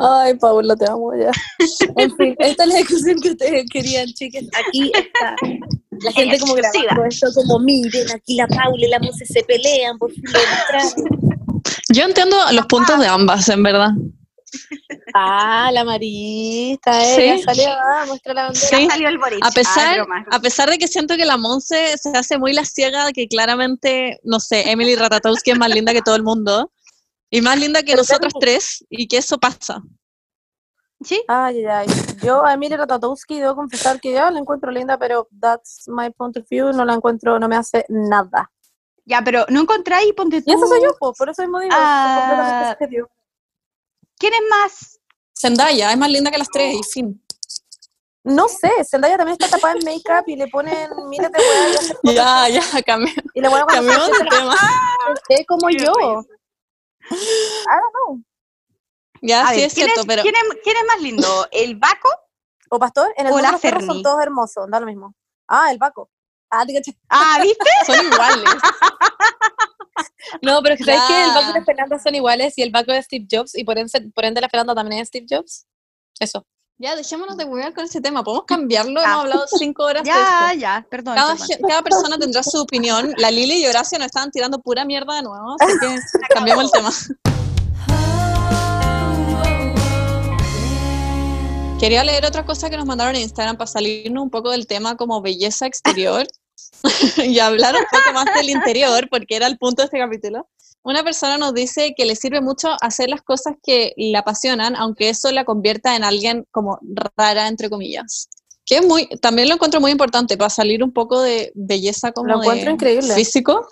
Ay, Paula, te amo ya. <laughs> En fin, esta es la discusión que ustedes querían, chicas. Aquí está. La gente como grabando esto, como miren, aquí la Paula y la Monse se pelean, por fin. Yo entiendo los puntos de ambas, en verdad. Ah, la Marista, Sí. ella salió, ah, muestra la bandera. Sí. Ya salió el Boric. A Ah, pesar, broma. a pesar de que siento que la Monse se hace muy la ciega, que claramente, no sé, Emily Ratatowski es más linda que todo el mundo. Y más linda que nosotras claro. tres, y que eso pasa. Sí, Ay, ay, ay. Yo a Emilia Ratatowski debo confesar que ya la encuentro linda, pero that's my point of view, no la encuentro, no me hace nada. Ya, pero no encontráis, ponte tú. Y eso soy yo, po, por eso mismo digo, es Ah. completamente. ¿Quién es más? Zendaya es más linda que las tres, y fin. No sé, Zendaya también está tapada en make-up y le ponen miles de fotos <laughs> Ya, ya, cambié. y cuando Cambiamos se de tema. ve como yo. I don't know. Ya, A sí ver, es ¿quién, cierto, es, pero ¿quién, es, quién es más lindo? ¿El Baco? <laughs> O Pastor, en el O mundo la los perros son todos hermosos, da lo mismo. Ah, el Paco. Ah. Ah, ¿viste? son iguales. No, pero ¿sabes que El Ya. la Fernanda son iguales y el Paco es Steve Jobs y por ende, por ende la Fernanda también es Steve Jobs. Eso. Ya, dejémonos de huear con este tema. ¿Podemos cambiarlo? Ya. Hemos hablado cinco horas de Ya, ya, perdón. Cada, perdón. gen- cada persona tendrá su opinión. La Lili y Horacio nos estaban tirando pura mierda de nuevo, así que <laughs> cambiamos el tema. Quería leer otra cosa que nos mandaron en Instagram para salirnos un poco del tema como belleza exterior <laughs> y hablar un poco más del interior, porque era el punto de este capítulo. Una persona nos dice que le sirve mucho hacer las cosas que le apasionan, aunque eso la convierta en alguien como rara, entre comillas. Que es muy, también lo encuentro muy importante para salir un poco de belleza como Lo encuentro de increíble. físico.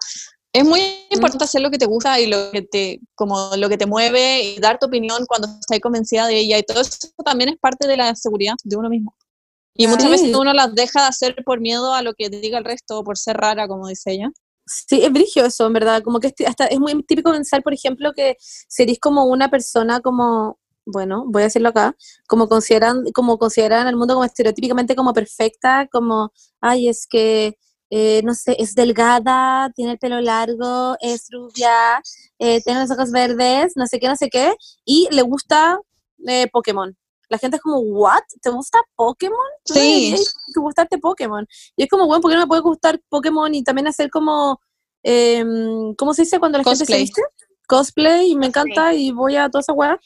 Es muy importante hacer lo que te gusta y lo que te, como lo que te mueve y dar tu opinión cuando estás convencida de ella y todo eso también es parte de la seguridad de uno mismo. Y muchas Sí. veces uno las deja de hacer por miedo a lo que diga el resto o por ser rara, como dice ella. Sí, es brigio eso, en verdad. Como que hasta es muy típico pensar, por ejemplo, que seréis como una persona como, bueno, voy a decirlo acá, como consideran, como consideran al mundo como estereotípicamente como perfecta, como, ay, es que, eh, no sé, es delgada, tiene el pelo largo, es rubia, eh, tiene los ojos verdes, no sé qué, no sé qué, y le gusta eh, Pokémon. La gente es como, ¿what? ¿Te gusta Pokémon? Sí. deberías gustarte Pokémon. Y es como, bueno, ¿por qué no me puede gustar Pokémon y también hacer como, em, ¿cómo se dice cuando la gente se Cosplay. viste? Cosplay, y me Cosplay. encanta y voy a toda esa weá.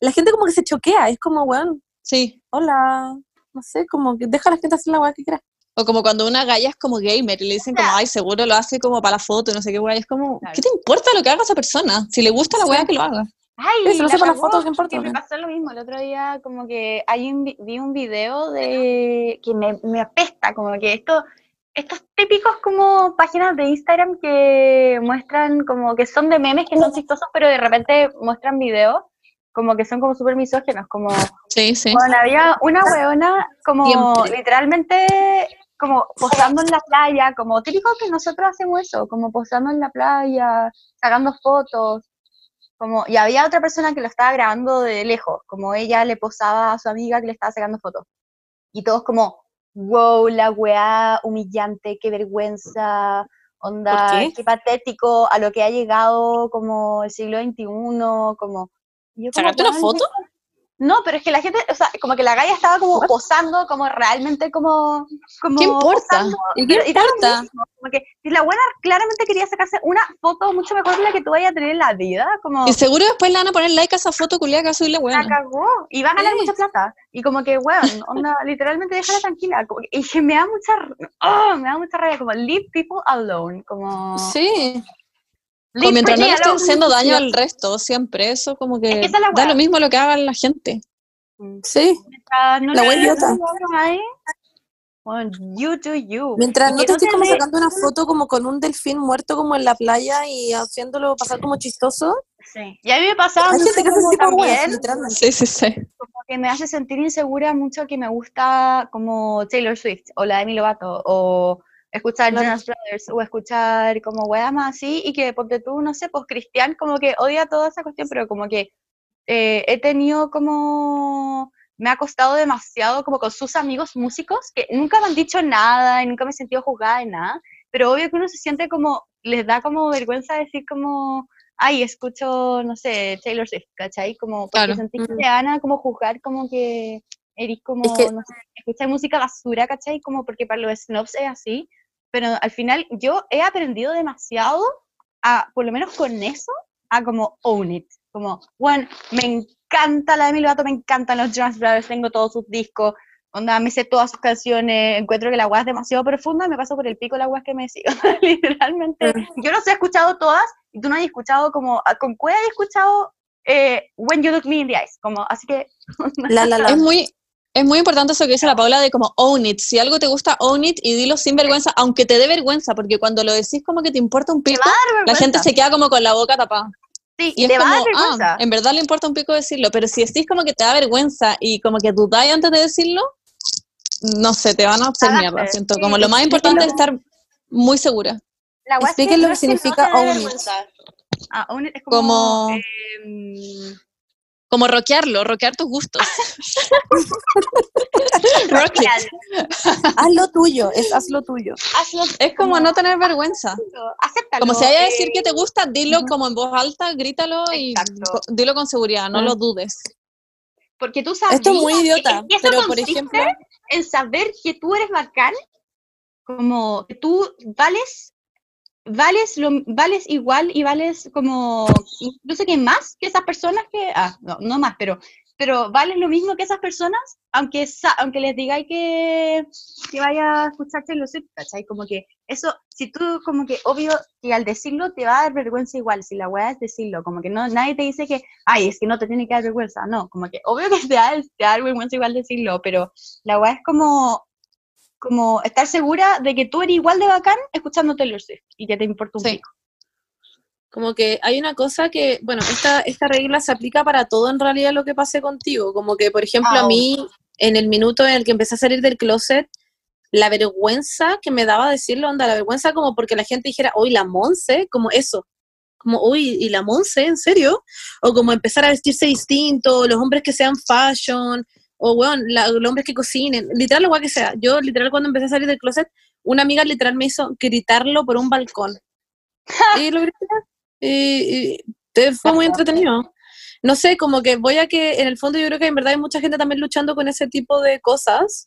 La gente como que se choquea, es como, weón, Sí. hola, no sé, como que deja a la gente hacer la weá que quiera. O como cuando una galla es como gamer y le dicen como, ay, seguro lo hace como para la foto no sé qué weá. Es como, Claro. ¿qué te importa lo que haga esa persona? Si le gusta la Sí. weá, que lo haga. Ay, Eso, lo sé las fotos, ¿qué importa? me pasó lo mismo. El otro día, como que hay un, vi- vi un video de que me, me apesta, como que esto, estos típicos como páginas de Instagram que muestran como que son de memes que son chistosos, pero de repente muestran videos como que son como súper misógenos, como Sí, sí. Bueno, había una weona como Siempre. literalmente como posando en la playa, como típico que nosotros hacemos eso, como posando en la playa, sacando fotos, como, y había otra persona que lo estaba grabando de lejos, como ella le posaba a su amiga que le estaba sacando fotos. Y todos como, wow, la weá humillante, qué vergüenza, onda, ¿Por qué? patético a lo que ha llegado como el siglo XXI, como... ¿Sacarte una "Weón, foto? No, pero es que la gente, o sea, como que la galla estaba como posando, como realmente como... como ¿Qué importa? posando, ¿Y qué importa? Como que si la buena claramente quería sacarse una foto mucho mejor de la que tú vayas a tener en la vida, como... Y seguro después le van a poner like a esa foto culiada que va a subir la La weona. cagó y va a ganar Sí. mucha plata. Y como que, weón, onda, <laughs> literalmente déjala tranquila. como y me da mucha, oh, me da mucha rabia, como leave people alone, como... Sí. Como mientras no le estén haciendo daño al resto, siempre. Eso como que, es da lo mismo lo que haga la gente. Sí. Mientras no La idiota. hagan you do you. Mientras no te estés como sacando una foto como con un delfín muerto como en la playa y haciéndolo pasar como chistoso. Sí. Y a mí me pasaba Hay mucho como también. Sí, sí, sí. como que me hace sentir insegura mucho que me gusta como Taylor Swift o la Demi Lovato o escuchar Claro. Jonas Brothers o escuchar como weas más así y que porque tú, no sé, pues Cristian como que odia toda esa cuestión, pero como que eh, he tenido como, me ha costado demasiado como con sus amigos músicos que nunca me han dicho nada y nunca me he sentido juzgada de nada, pero obvio que uno se siente como, les da como vergüenza decir como, ay, escucho, no sé, Taylor Swift, ¿cachai? Como, porque Claro. sentís que Mm. te van a como juzgar como que eres como, Es que- no sé, escuchar música basura, ¿cachai? Como porque para los snobs es así, pero al final yo he aprendido demasiado a, por lo menos con eso, a como own it, como, bueno, me encanta la Demi Lovato, me encantan los Jonas Brothers, tengo todos sus discos, onda, me sé todas sus canciones, encuentro que la weá es demasiado profunda, me paso por el pico la weá que me sigo, <laughs> literalmente, yo los he escuchado todas, y tú no has escuchado como, a- con cuál has escuchado eh, When You Look Me in the Eyes, como, así que, <laughs> La, la, la. Es muy, es muy importante eso que dice la Paula de como own it. Si algo te gusta, own it y dilo sin vergüenza, aunque te dé vergüenza, porque cuando lo decís como que te importa un pico, la gente se queda como con la boca tapada. Sí, Y te es va a como, dar vergüenza. ah, en verdad le importa un pico decirlo, pero si decís como que te da vergüenza y como que dudáis antes de decirlo, no sé, te van a hacer mierda, siento. sí. Como lo más importante es estar muy segura. La Expliquen lo que no significa own it. Ah, own it es como, Como, em, como rockearlo, rockear tus gustos. <laughs> Rock. Haz lo tuyo, es haz lo tuyo. Hazlo, Es como no tener vergüenza. acéptalo. Como si haya a decir eh, que te gusta, dilo como en voz alta, grítalo y Exacto. co- dilo con seguridad, no Mm. lo dudes. Porque tú sabes. Esto es muy idiota, eso pero por ejemplo, En saber que tú eres bacán, como que tú vales, vales, lo, vales igual y vales como, incluso que más que esas personas que, ah, no, no más, pero, pero vales lo mismo que esas personas, aunque, aunque les digáis que, que vaya a escuchar Taylor Swift, ¿cachai? Como que eso, si tú, como que, obvio, que al decirlo te va a dar vergüenza igual, si la weá es decirlo, como que no, nadie te dice que, ay, es que no te tiene que dar vergüenza, no, como que, obvio que te da, te da vergüenza igual decirlo, pero la weá es como, como estar segura de que tú eres igual de bacán escuchando Taylor Swift y que te importa un Sí. pico. como que hay una cosa que, bueno, esta, esta regla se aplica para todo en realidad lo que pase contigo. Como que, por ejemplo, Ah, a mí, en el minuto en el que empecé a salir del closet, la vergüenza que me daba decirlo, onda, la vergüenza como porque la gente dijera, uy, la Monse, como eso. Como, uy, ¿y la Monse? ¿En serio? O como empezar a vestirse distinto, los hombres que sean fashion, o, bueno, los hombres que cocinen, literal, lo guay que sea. Yo, literal, cuando empecé a salir del closet, una amiga literal me hizo gritarlo por un balcón. <laughs> y lo grité. Y, y fue muy entretenido. No sé, como que voy a que en el fondo yo creo que en verdad hay mucha gente también luchando con ese tipo de cosas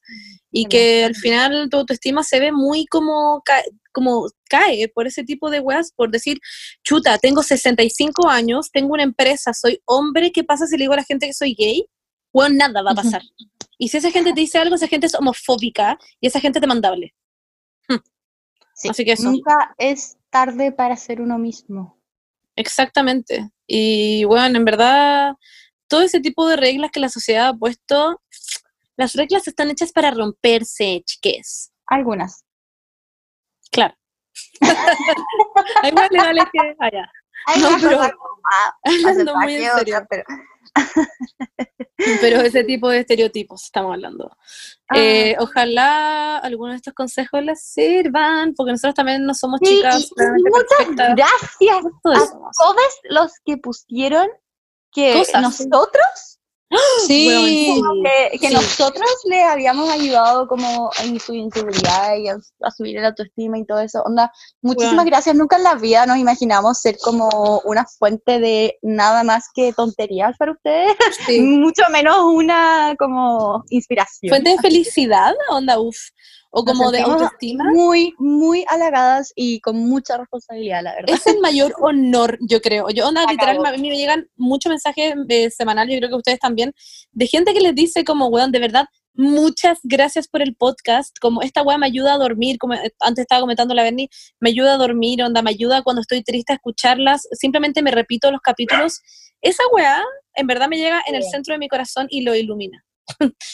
y que al final tu autoestima se ve muy como, ca- como cae por ese tipo de weas, por decir, chuta, tengo 65 años, tengo una empresa, soy hombre, ¿qué pasa si le digo a la gente que soy gay? Bueno, nada va a pasar. Y si esa gente te dice algo, esa gente es homofóbica y esa gente es demandable. Sí, Así que eso. Nunca es tarde para ser uno mismo. Exactamente. Y bueno, en verdad, todo ese tipo de reglas que la sociedad ha puesto, las reglas están hechas para romperse, chiques. Algunas. Claro. Hay más legales que allá. Hay No, Hablando muy en serio. pero- <laughs> Pero ese tipo de estereotipos estamos hablando. Ah. Eh, ojalá algunos de estos consejos les sirvan, porque nosotros también no somos Sí, chicas. muchas perfectas. gracias a todos los que pusieron que Cosas. nosotros Sí. Weón, que, que Sí. nosotros le habíamos ayudado como en su inseguridad y a, a subir el autoestima y todo eso. Onda, muchísimas gracias. Nunca en la vida nos imaginamos ser como una fuente de nada más que tonterías para ustedes, Sí. <laughs> mucho menos una como inspiración. Fuente de felicidad, onda, uff. O como de autoestima. Muy, muy halagadas y con mucha responsabilidad, la verdad. Es el mayor <laughs> honor, yo creo. Yo, onda, literal, a mí me llegan muchos mensajes eh, semanales, yo creo que ustedes también, de gente que les dice como, weón, de verdad, muchas gracias por el podcast, como esta weá me ayuda a dormir, como eh, antes estaba comentando la Berni, me ayuda a dormir, onda, me ayuda cuando estoy triste a escucharlas, simplemente me repito los capítulos. Esa weá, en verdad, me llega en el centro de mi corazón y lo ilumina.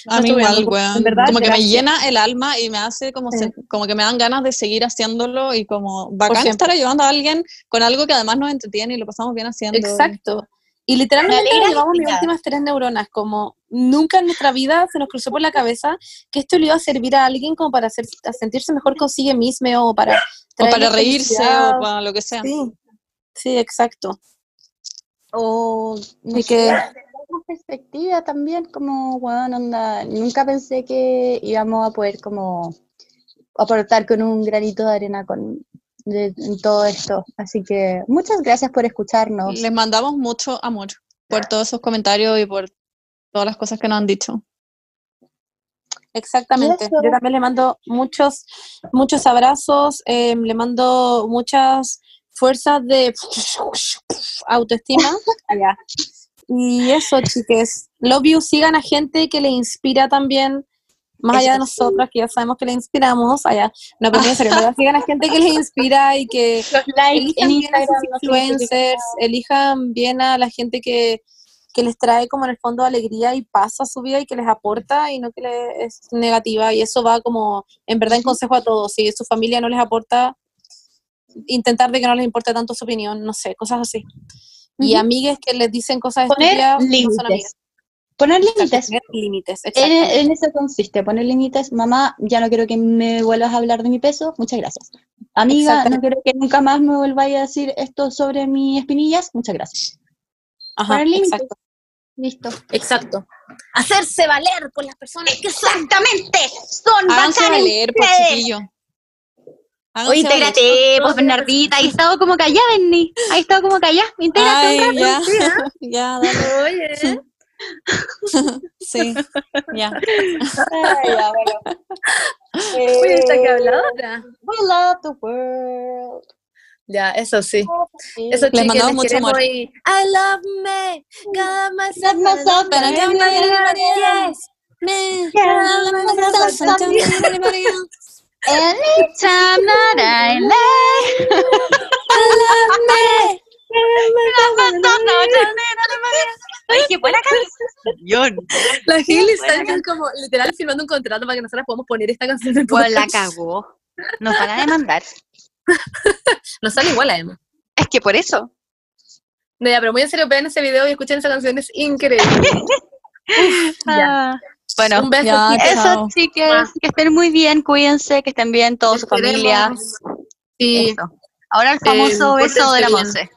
A mí igual, weón. verdad, como que me llena el alma y me hace como, Sí. se- como que me dan ganas de seguir haciéndolo y como bacán estar ayudando a alguien con algo que además nos entretiene y lo pasamos bien haciendo. Exacto. Y literalmente nos llevamos mis últimas tres neuronas, como nunca en nuestra vida se nos cruzó por la cabeza que esto le iba a servir a alguien como para hacer, a sentirse mejor consigue mismo o para... O para reírse o para lo que sea. Sí, sí, exacto. O no Y sé, que- más perspectiva también, como, bueno, onda, nunca pensé que íbamos a poder como aportar con un granito de arena con de- en todo esto. Así que muchas gracias por escucharnos. Les mandamos mucho amor por todos esos comentarios y por todas las cosas que nos han dicho. Exactamente. eso. Yo también le mando muchos, muchos abrazos, eh, le mando muchas fuerzas de <laughs> autoestima. <laughs> Allá. Y eso, chiques. Love you, sigan a gente que le inspira también, más allá de nosotras, que ya sabemos que le inspiramos. Allá. No, pero en serio, sigan a gente que les inspira y que Los likes elijan en bien a sus influencers, elijan bien a la gente que, que les trae como en el fondo alegría y paz a su vida y que les aporta y no que les es negativa. Y eso va como, en verdad, en consejo a todos. Si su familia no les aporta, intentar de que no les importe tanto su opinión, no sé, cosas así. Y amigues que les dicen cosas Poner estúpidas, no límites. Poner límites. límites, En, eso consiste, poner límites. Mamá, ya no quiero que me vuelvas a hablar de mi peso, muchas gracias. Amiga, no quiero que nunca más me volváis a decir esto sobre mis espinillas, muchas gracias. Ajá, poner límites. exacto. Listo. Exacto. Hacerse valer con las personas que. Exactamente, son Háganse valer, pues ustedes. chiquillo. Háganse Oye, intégrate, pues Bernardita, ahí estado como callada, Benny. Ahí estado como callada, intégrate Ay, un rato. ya, <laughs> ya, dale. Oye. Sí, ya. Ay, ya, bueno. Oye, ¿está que Eh, habladora? We love the world. Ya, eso sí. Sí. Eso Les mandamos mucho amor. y I love me, got myself, Love myself, but I don't I anybody else. Me, I love myself, and don't need anybody else. Anytime that I lay. I love me. Ay, qué buena canción. La Gil está como literal firmando un contrato para que nosotros podamos poner esta canción en Pues la cagó. Nos van a demandar. <laughs> Nos sale igual a Emma. Es que por eso. No, ya, pero muy en serio, vean ese video y escuchen esa canción, es increíble. <laughs> Ya. Bueno, un beso, eso, chicas. Que estén muy bien, cuídense, que estén bien toda su familia. Sí. Eso. Ahora el famoso Eh, beso de la Monse.